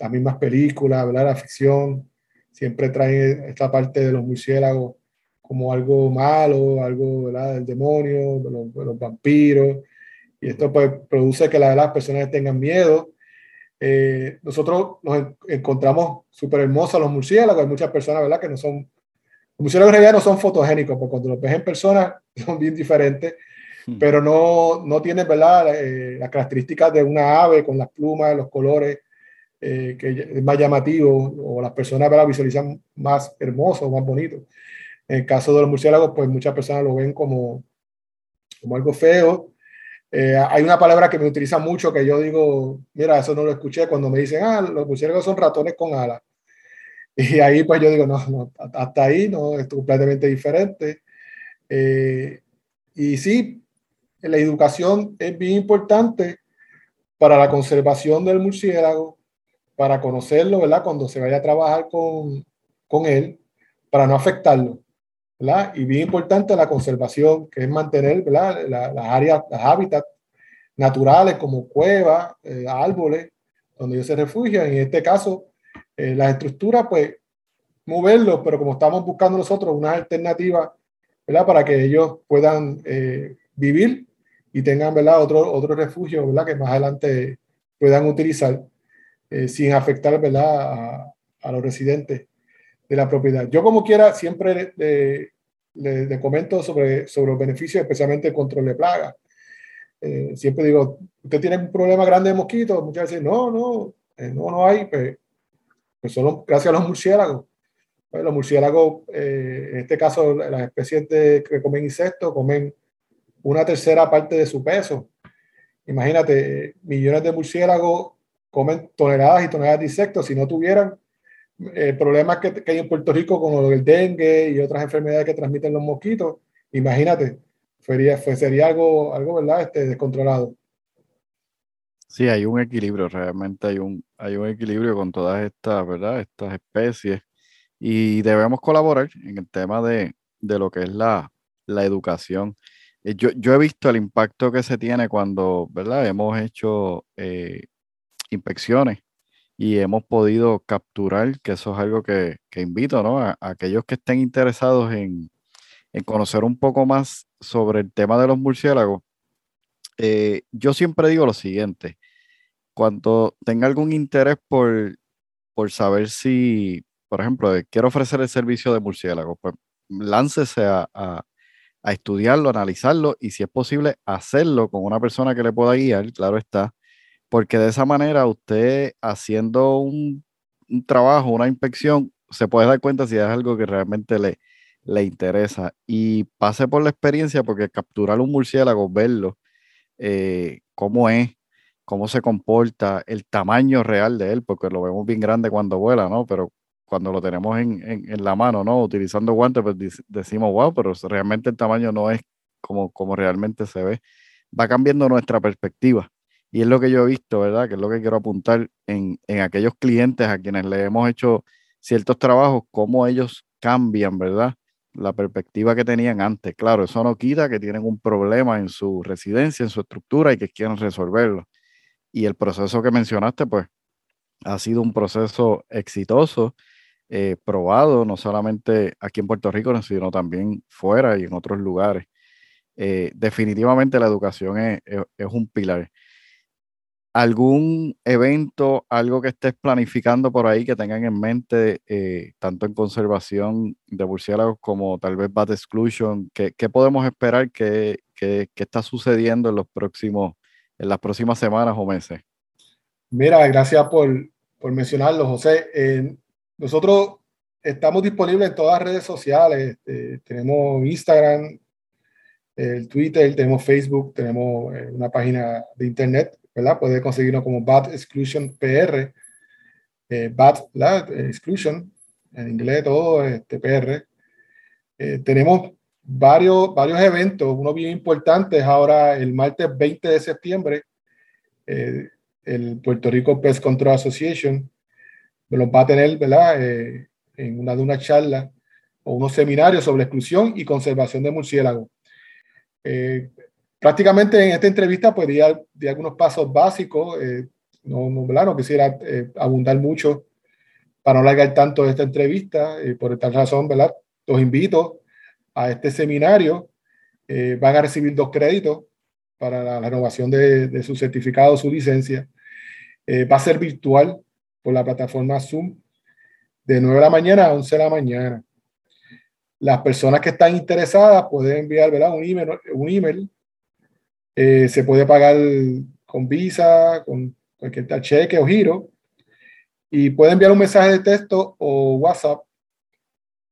las mismas películas, ¿verdad? la ficción, siempre trae esta parte de los murciélagos como algo malo, algo ¿verdad? del demonio, de los, vampiros, y esto pues, produce que las personas tengan miedo. Eh, nosotros nos encontramos súper hermosos los murciélagos, hay muchas personas ¿verdad? que no son, los murciélagos en realidad no son fotogénicos, porque cuando los ves en persona son bien diferentes, hmm. pero no, no tienen ¿verdad? Eh, las características de una ave con las plumas, los colores, eh, que es más llamativo o las personas la visualizan más hermoso, más bonito. En el caso de los murciélagos, pues muchas personas lo ven como, como algo feo. Eh, hay una palabra que me utiliza mucho que yo digo, mira, eso no lo escuché cuando me dicen, ah, los murciélagos son ratones con alas. Y ahí pues yo digo, no, no hasta ahí no, es completamente diferente. Eh, y sí, la educación es bien importante para la conservación del murciélago, para conocerlo, ¿verdad? Cuando se vaya a trabajar con, con él, para no afectarlo, ¿verdad? Y bien importante la conservación, que es mantener, las áreas, los hábitats naturales como cuevas, eh, árboles, donde ellos se refugian. En este caso, eh, las estructuras, pues, moverlos, pero como estamos buscando nosotros una alternativa. Para que ellos puedan eh, vivir y tengan, ¿verdad? Otro, otro refugio. Que más adelante puedan utilizar. Eh, sin afectar. A, los residentes de la propiedad. Yo como quiera siempre le, comento sobre, sobre los beneficios, especialmente el control de plagas. Eh, siempre digo, ¿usted tiene un problema grande de mosquitos? Muchas veces, no, no, eh, no, no hay, pues, pues solo gracias a los murciélagos. Pues los murciélagos, en este caso, las especies que comen insectos, comen una tercera parte de su peso. Imagínate, millones de murciélagos comen toneladas y toneladas de insectos. Si no tuvieran problemas que, que, hay en Puerto Rico con el dengue y otras enfermedades que transmiten los mosquitos, imagínate, sería, sería algo, algo ¿verdad? Este, descontrolado. Sí, hay un equilibrio, realmente hay un, hay un equilibrio con todas estas, ¿verdad? Estas especies y debemos colaborar en el tema de, lo que es la, educación. Eh, yo, yo, he visto el impacto que se tiene cuando, ¿verdad? Hemos hecho eh, inspecciones y hemos podido capturar, que eso es algo que, invito, ¿no? A, aquellos que estén interesados en, conocer un poco más sobre el tema de los murciélagos. Eh, yo siempre digo lo siguiente, cuando tenga algún interés por, por saber si, por ejemplo, quiero ofrecer el servicio de murciélagos, pues láncese a, a, a, estudiarlo, analizarlo y si es posible hacerlo con una persona que le pueda guiar, claro está, porque de esa manera usted haciendo un, trabajo, una inspección, se puede dar cuenta si es algo que realmente le, le interesa y pase por la experiencia porque capturar un murciélago, verlo, eh, cómo es, cómo se comporta, el tamaño real de él, porque lo vemos bien grande cuando vuela, ¿no? Pero cuando lo tenemos en, en, la mano, ¿no? Utilizando guantes, pues decimos, wow, pero realmente el tamaño no es como, como realmente se ve. Va cambiando nuestra perspectiva. Y es lo que yo he visto, ¿verdad? Que es lo que quiero apuntar en, en aquellos clientes a quienes le hemos hecho ciertos trabajos, cómo ellos cambian, ¿verdad? La perspectiva que tenían antes. Claro, eso no quita que tienen un problema en su residencia, en su estructura y que quieren resolverlo. Y el proceso que mencionaste, pues, ha sido un proceso exitoso, eh, probado, no solamente aquí en Puerto Rico, sino también fuera y en otros lugares. Eh, definitivamente la educación es, un pilar. ¿Algún evento, algo que estés planificando por ahí que tengan en mente, eh, tanto en conservación de murciélagos como tal vez Bat Exclusion? ¿Qué, podemos esperar que, que, que, está sucediendo en los próximos en las próximas semanas o meses? Mira, gracias por, por mencionarlo, José. Eh, nosotros estamos disponibles en todas las redes sociales. Eh, tenemos Instagram, el Twitter, tenemos Facebook, tenemos eh, una página de internet, ¿verdad? Puede conseguirnos como Bad Exclusion PR, Bad Exclusion, en inglés todo, este, PR. tenemos varios, varios eventos, uno bien importante es ahora el martes 20 de septiembre, eh, el Puerto Rico Pest Control Association los va a tener, ¿verdad? Eh, en una de una charla o unos seminarios sobre exclusión y conservación de murciélagos. Eh, prácticamente en esta entrevista pues di, algunos pasos básicos, no, no, no, quisiera abundar mucho para no alargar tanto esta entrevista, por esta razón, ¿verdad? Los invito a este seminario eh, van a recibir dos créditos para la, renovación de, su certificado, su licencia. Eh, va a ser virtual por la plataforma Zoom de 9 de la mañana a 11 de la mañana. Las personas que están interesadas pueden enviar ¿verdad? un email. Un email. Eh, se puede pagar con Visa, con cualquier cheque o giro. Y puede enviar un mensaje de texto o WhatsApp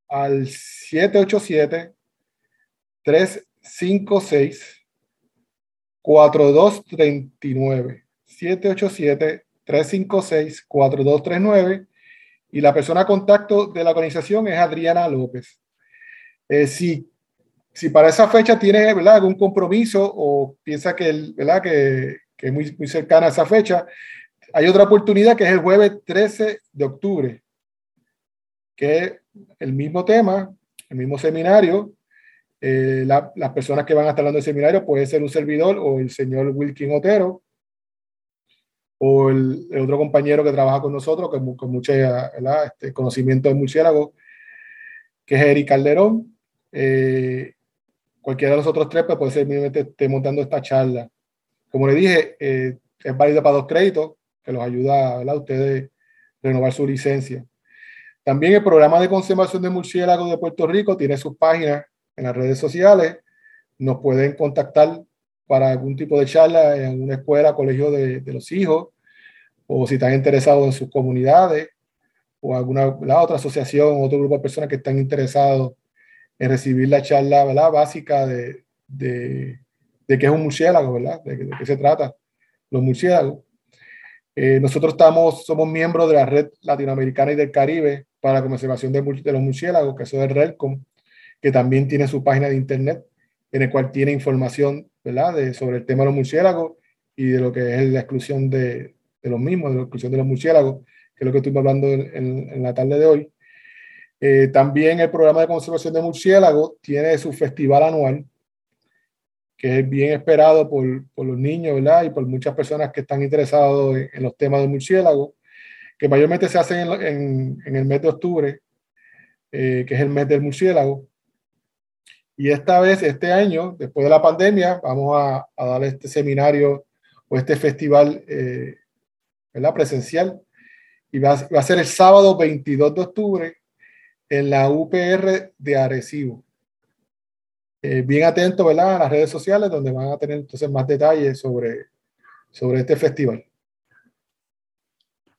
al 787 356 4239 787 356 4239 y la persona a contacto de la organización es Adriana López. Eh, si, si para esa fecha tiene ¿verdad? algún compromiso o piensa que, que, que es muy, cercana a esa fecha, hay otra oportunidad que es el jueves 13 de octubre, que es el mismo tema, el mismo seminario, eh, las personas que van a estar dando el seminario puede ser un servidor o el señor Wilkin Otero o el, otro compañero que trabaja con nosotros con, con mucho este, conocimiento de murciélago, que es Eric Calderón. Eh, cualquiera de los otros tres pues, puede ser que esté montando esta charla. Como le dije, eh, es válido para dos créditos, que los ayuda a ustedes renovar su licencia. También el programa de conservación de murciélagos de Puerto Rico tiene sus páginas en las redes sociales. Nos pueden contactar para algún tipo de charla en una escuela, colegio de, los hijos, o si están interesados en sus comunidades, o alguna la otra asociación, otro grupo de personas que están interesados en recibir la charla ¿verdad? básica de, de, de qué es un murciélago, ¿verdad? De, de, qué se trata los murciélagos. Eh, nosotros estamos, somos miembros de la Red Latinoamericana y del Caribe para la conservación de, de los murciélagos, que eso es REDCOM, que también tiene su página de internet, en el cual tiene información ¿verdad? De, sobre el tema de los murciélagos y de lo que es la exclusión de, de los mismos, de la exclusión de los murciélagos, que es lo que estuvimos hablando en, en, la tarde de hoy. Eh, también el programa de conservación de murciélagos tiene su festival anual, que es bien esperado por, por los niños y por muchas personas que están interesados en, los temas de murciélagos, que mayormente se hacen en, en, el mes de octubre, eh, que es el mes del murciélago. Y esta vez, este año, después de la pandemia, vamos a, dar este seminario o este festival eh, ¿verdad? presencial. Y va, a ser el sábado 22 de octubre en la UPR de Arecibo. Eh, bien atento ¿verdad? a las redes sociales donde van a tener entonces más detalles sobre, sobre este festival.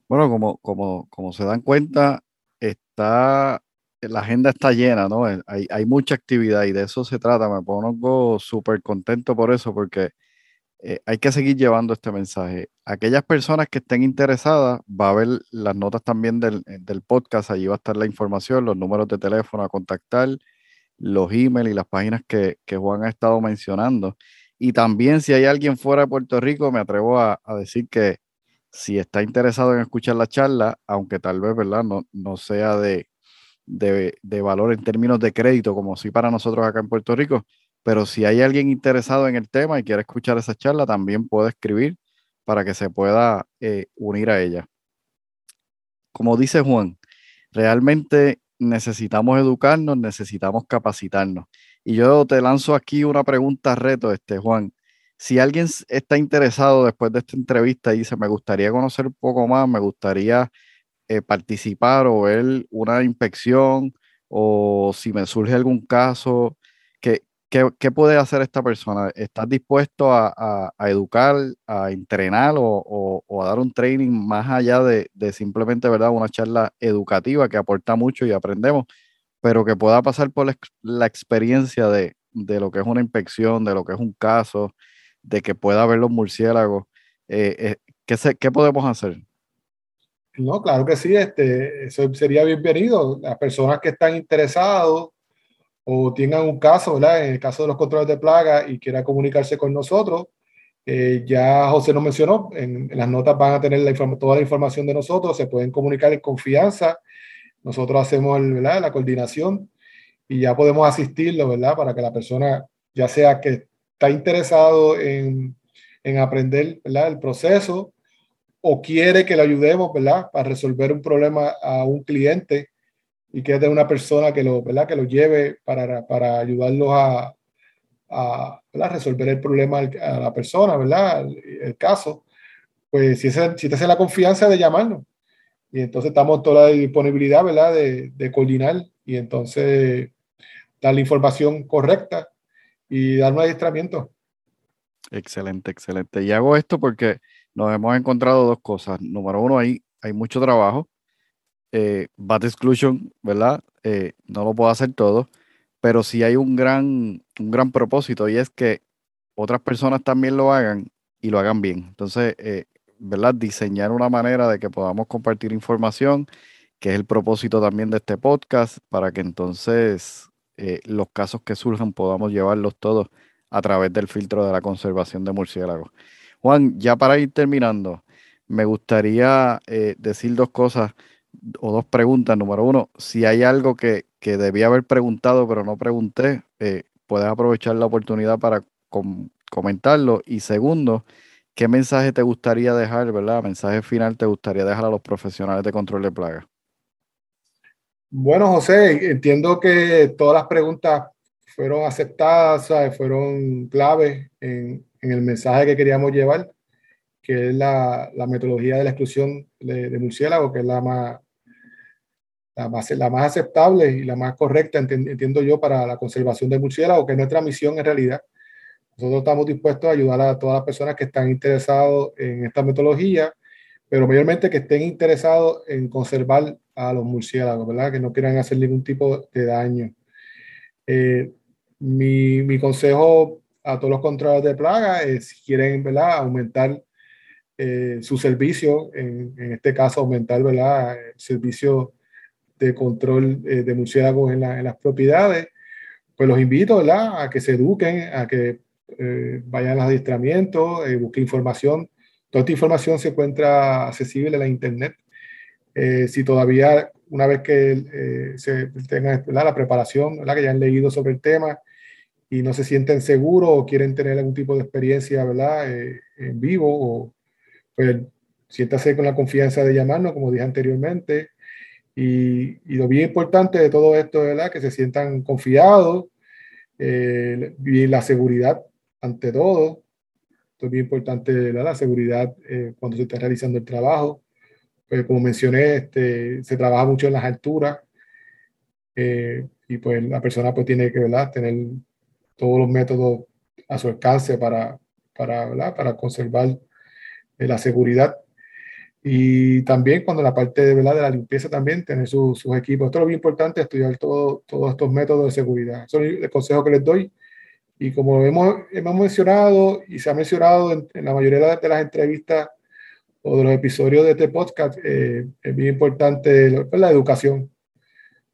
Bueno, como, como, como se dan cuenta, está la agenda está llena, ¿no? Hay, hay, mucha actividad y de eso se trata. Me pongo súper contento por eso, porque eh, hay que seguir llevando este mensaje. Aquellas personas que estén interesadas, va a ver las notas también del, eh, del, podcast, allí va a estar la información, los números de teléfono a contactar, los emails y las páginas que, que Juan ha estado mencionando. Y también si hay alguien fuera de Puerto Rico, me atrevo a, decir que si está interesado en escuchar la charla, aunque tal vez, ¿verdad? No, no sea de, de, de, valor en términos de crédito, como si para nosotros acá en Puerto Rico, pero si hay alguien interesado en el tema y quiere escuchar esa charla, también puede escribir para que se pueda eh, unir a ella. Como dice Juan, realmente necesitamos educarnos, necesitamos capacitarnos. Y yo te lanzo aquí una pregunta reto, este Juan. Si alguien está interesado después de esta entrevista y dice, me gustaría conocer un poco más, me gustaría eh, participar o ver una inspección, o si me surge algún caso, que, ¿Qué, puede hacer esta persona? ¿Estás dispuesto a, educar, a entrenar o, a dar un training más allá de, simplemente ¿verdad? una charla educativa que aporta mucho y aprendemos, pero que pueda pasar por la, experiencia de, lo que es una inspección, de lo que es un caso, de que pueda ver los murciélagos? Eh, eh, ¿qué, ¿Qué podemos hacer? No, claro que sí, este, eso sería bienvenido. Las personas que están interesados o tengan un caso, ¿verdad? En el caso de los controles de plaga y quiera comunicarse con nosotros, eh, ya José nos mencionó, en, las notas van a tener la toda la información de nosotros, se pueden comunicar en confianza, nosotros hacemos ¿verdad? la coordinación y ya podemos asistirlo, ¿verdad? Para que la persona, ya sea que está interesado en, en aprender, ¿verdad? El proceso o quiere que le ayudemos, ¿verdad? Para resolver un problema a un cliente, y que es de una persona que lo, ¿verdad? Que lo lleve para, para ayudarlos a, a resolver el problema a la persona, ¿verdad? El, caso, pues si, si te hace la confianza de llamarnos. Y entonces estamos toda la disponibilidad, ¿verdad? De, de coordinar y entonces dar la información correcta y dar un adiestramiento. Excelente, excelente. Y hago esto porque nos hemos encontrado dos cosas. Número uno, hay, hay mucho trabajo eh, Bat Exclusion, ¿verdad? Eh, no lo puedo hacer todo, pero sí hay un gran, un gran propósito y es que otras personas también lo hagan y lo hagan bien. Entonces, eh, ¿verdad? Diseñar una manera de que podamos compartir información, que es el propósito también de este podcast, para que entonces los casos que surjan podamos llevarlos todos a través del filtro de la conservación de murciélagos. Juan, ya para ir terminando, me gustaría decir dos cosas o dos preguntas. Número uno, si hay algo que, que debía haber preguntado pero no pregunté, eh, puedes aprovechar la oportunidad para comentarlo. Y segundo, ¿qué mensaje te gustaría dejar, verdad? Mensaje final te gustaría dejar a los profesionales de control de plagas. Bueno, José, entiendo que todas las preguntas fueron aceptadas, fueron claves en, el mensaje que queríamos llevar, que es la, la metodología de la exclusión de, de murciélago, que es la más, la más, la más aceptable y la más correcta, entiendo yo, para la conservación de murciélagos, que es nuestra misión en realidad. Nosotros estamos dispuestos a ayudar a todas las personas que están interesados en esta metodología, pero mayormente que estén interesados en conservar a los murciélagos, ¿verdad? Que no quieran hacer ningún tipo de daño. Eh, mi, mi, consejo a todos los controladores de plaga es si quieren, ¿verdad? Aumentar eh, su servicio, en, este caso aumentar, ¿verdad? El servicio de control eh, de murciélagos en, en, las propiedades, pues los invito a que se eduquen, a que eh, vaya a adiestramientos, eh, busque información. Toda esta información se encuentra accesible en la internet. Si todavía, una vez que se tenga la preparación, ¿verdad? que ya han leído sobre el tema y no se sienten seguros o quieren tener algún tipo de experiencia ¿verdad? en vivo, o, pues siéntase con la confianza de llamarnos, como dije anteriormente. Y, y lo bien importante de todo esto es que se sientan confiados y la seguridad ante todo. Esto es bien importante, la seguridad eh, cuando se está realizando el trabajo. Pues, como mencioné, este, se trabaja mucho en las alturas eh, y pues la persona pues tiene que ¿verdad? tener todos los métodos a su alcance para, para, para conservar eh, la seguridad. Y también cuando la parte de, ¿verdad? de la limpieza también, tener sus equipos. Esto es bien importante, estudiar todo, todos estos métodos de seguridad. Eso es el consejo que les doy y como hemos, hemos mencionado y se ha mencionado en, la mayoría de las entrevistas o de los episodios de este podcast, eh, es bien importante la educación.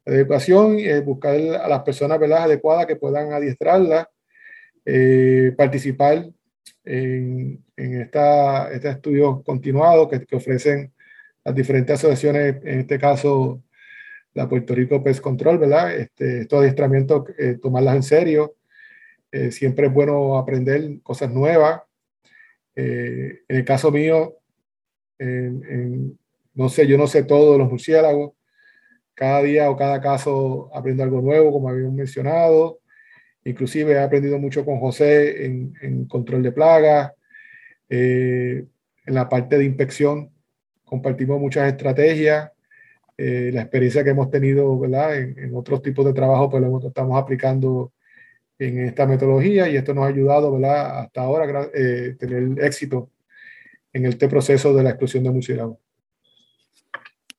La educación es buscar a las personas adecuadas que puedan adiestrarlas, eh, participar en, en esta, este estudios continuados que, que, ofrecen las diferentes asociaciones, en este caso la Puerto Rico Pest Control, ¿verdad? Este, estos adiestramientos, eh, tomarlas en serio, eh, siempre es bueno aprender cosas nuevas. Eh, en el caso mío, no sé, yo no sé todo de los murciélagos. Cada día o cada caso aprendo algo nuevo, como habíamos mencionado. Inclusive he aprendido mucho con José en, control de plagas, eh, en la parte de inspección. Compartimos muchas estrategias. la experiencia que hemos tenido. En, otros tipos de trabajo, pues lo estamos aplicando en esta metodología y esto nos ha ayudado hasta ahora eh, tener éxito en este proceso de la exclusión de murciélagos.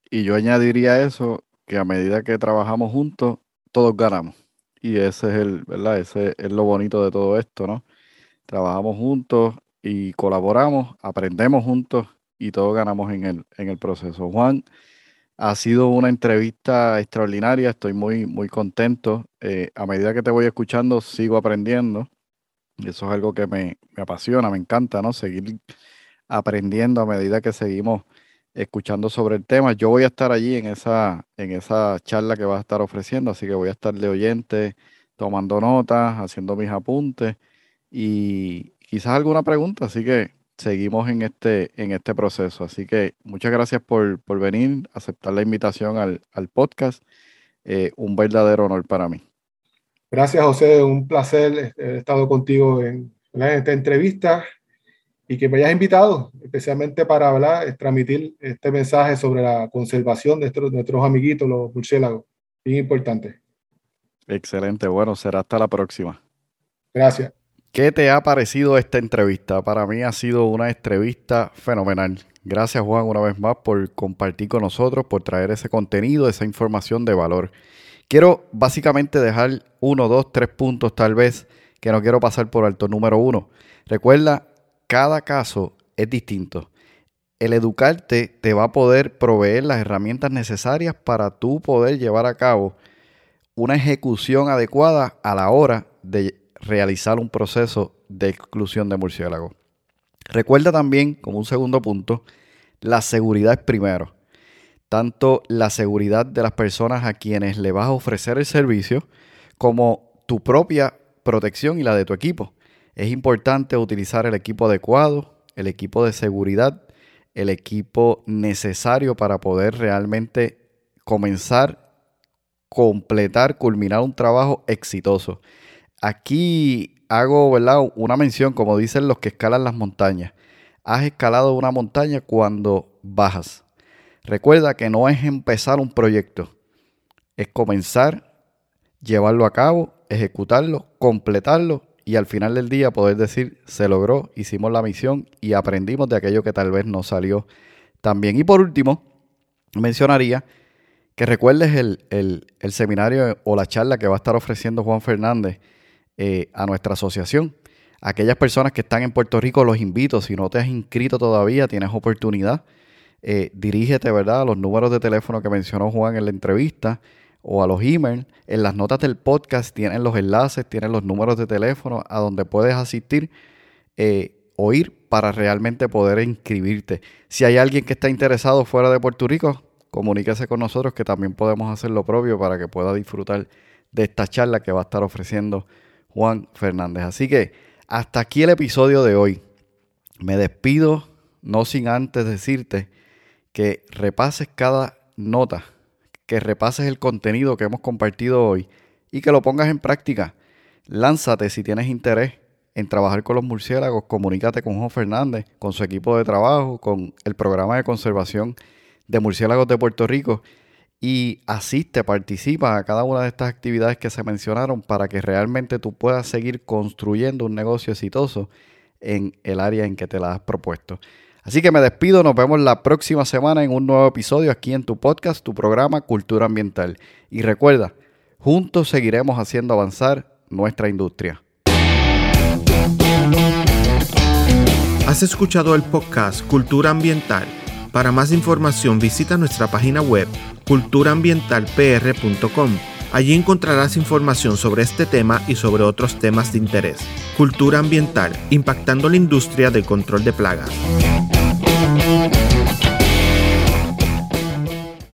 Y yo añadiría eso, que a medida que trabajamos juntos, todos ganamos. Y ese es el, ¿verdad? Ese es lo bonito de todo esto, ¿no? Trabajamos juntos y colaboramos, aprendemos juntos y todos ganamos en el, en el proceso. Juan, ha sido una entrevista extraordinaria, estoy muy, muy contento. Eh, a medida que te voy escuchando, sigo aprendiendo. Eso es algo que me, apasiona, me encanta, ¿no? Seguir aprendiendo a medida que seguimos escuchando sobre el tema. Yo voy a estar allí en esa, en esa charla que vas a estar ofreciendo, así que voy a estar de oyente, tomando notas, haciendo mis apuntes y quizás alguna pregunta, así que seguimos en este, en este proceso. Así que muchas gracias por, venir, aceptar la invitación al, podcast. Eh, un verdadero honor para mí. Gracias, José. Un placer haber estado contigo en, esta entrevista y que me hayas invitado, especialmente para hablar, transmitir este mensaje sobre la conservación de nuestros amiguitos, los murciélagos. Bien importante. Excelente. Bueno, será hasta la próxima. Gracias. ¿Qué te ha parecido esta entrevista? Para mí ha sido una entrevista fenomenal. Gracias Juan una vez más por compartir con nosotros, por traer ese contenido, esa información de valor. Quiero básicamente dejar uno, dos, tres puntos tal vez que no quiero pasar por alto. Número uno, recuerda, cada caso es distinto. El educarte te va a poder proveer las herramientas necesarias para tú poder llevar a cabo una ejecución adecuada a la hora de realizar un proceso de exclusión de murciélagos. Recuerda también, como un segundo punto, la seguridad es primero. Tanto la seguridad de las personas a quienes le vas a ofrecer el servicio, como tu propia protección y la de tu equipo. Es importante utilizar el equipo adecuado, el equipo de seguridad, el equipo necesario para poder realmente comenzar, completar, culminar un trabajo exitoso. Aquí hago una mención, como dicen los que escalan las montañas. Has escalado una montaña cuando bajas. Recuerda que no es empezar un proyecto, es comenzar, llevarlo a cabo, ejecutarlo, completarlo y al final del día poder decir, se logró, hicimos la misión y aprendimos de aquello que tal vez no salió tan bien. Y por último, mencionaría que recuerdes el, el seminario o la charla que va a estar ofreciendo Juan Fernández eh, a nuestra asociación. Aquellas personas que están en Puerto Rico, los invito, si no te has inscrito todavía, tienes oportunidad, eh, dirígete, ¿verdad?, a los números de teléfono que mencionó Juan en la entrevista. O a los emails. En las notas del podcast tienen los enlaces, tienen los números de teléfono a donde puedes asistir eh, o ir para realmente poder inscribirte. Si hay alguien que está interesado fuera de Puerto Rico, comuníquese con nosotros que también podemos hacer lo propio para que pueda disfrutar de esta charla que va a estar ofreciendo Juan Fernández. Así que hasta aquí el episodio de hoy. Me despido, no sin antes decirte que repases cada nota, que repases el contenido que hemos compartido hoy y que lo pongas en práctica. Lánzate si tienes interés en trabajar con los murciélagos, comunícate con Juan Fernández, con su equipo de trabajo, con el programa de conservación de murciélagos de Puerto Rico y asiste, participa a cada una de estas actividades que se mencionaron para que realmente tú puedas seguir construyendo un negocio exitoso en el área en que te la has propuesto. Así que me despido, nos vemos la próxima semana en un nuevo episodio aquí en tu podcast, tu programa Cultura Ambiental. Y recuerda, juntos seguiremos haciendo avanzar nuestra industria. Has escuchado el podcast Cultura Ambiental. Para más información visita nuestra página web culturaambientalpr.com. Allí encontrarás información sobre este tema y sobre otros temas de interés. Cultura ambiental, impactando la industria del control de plagas.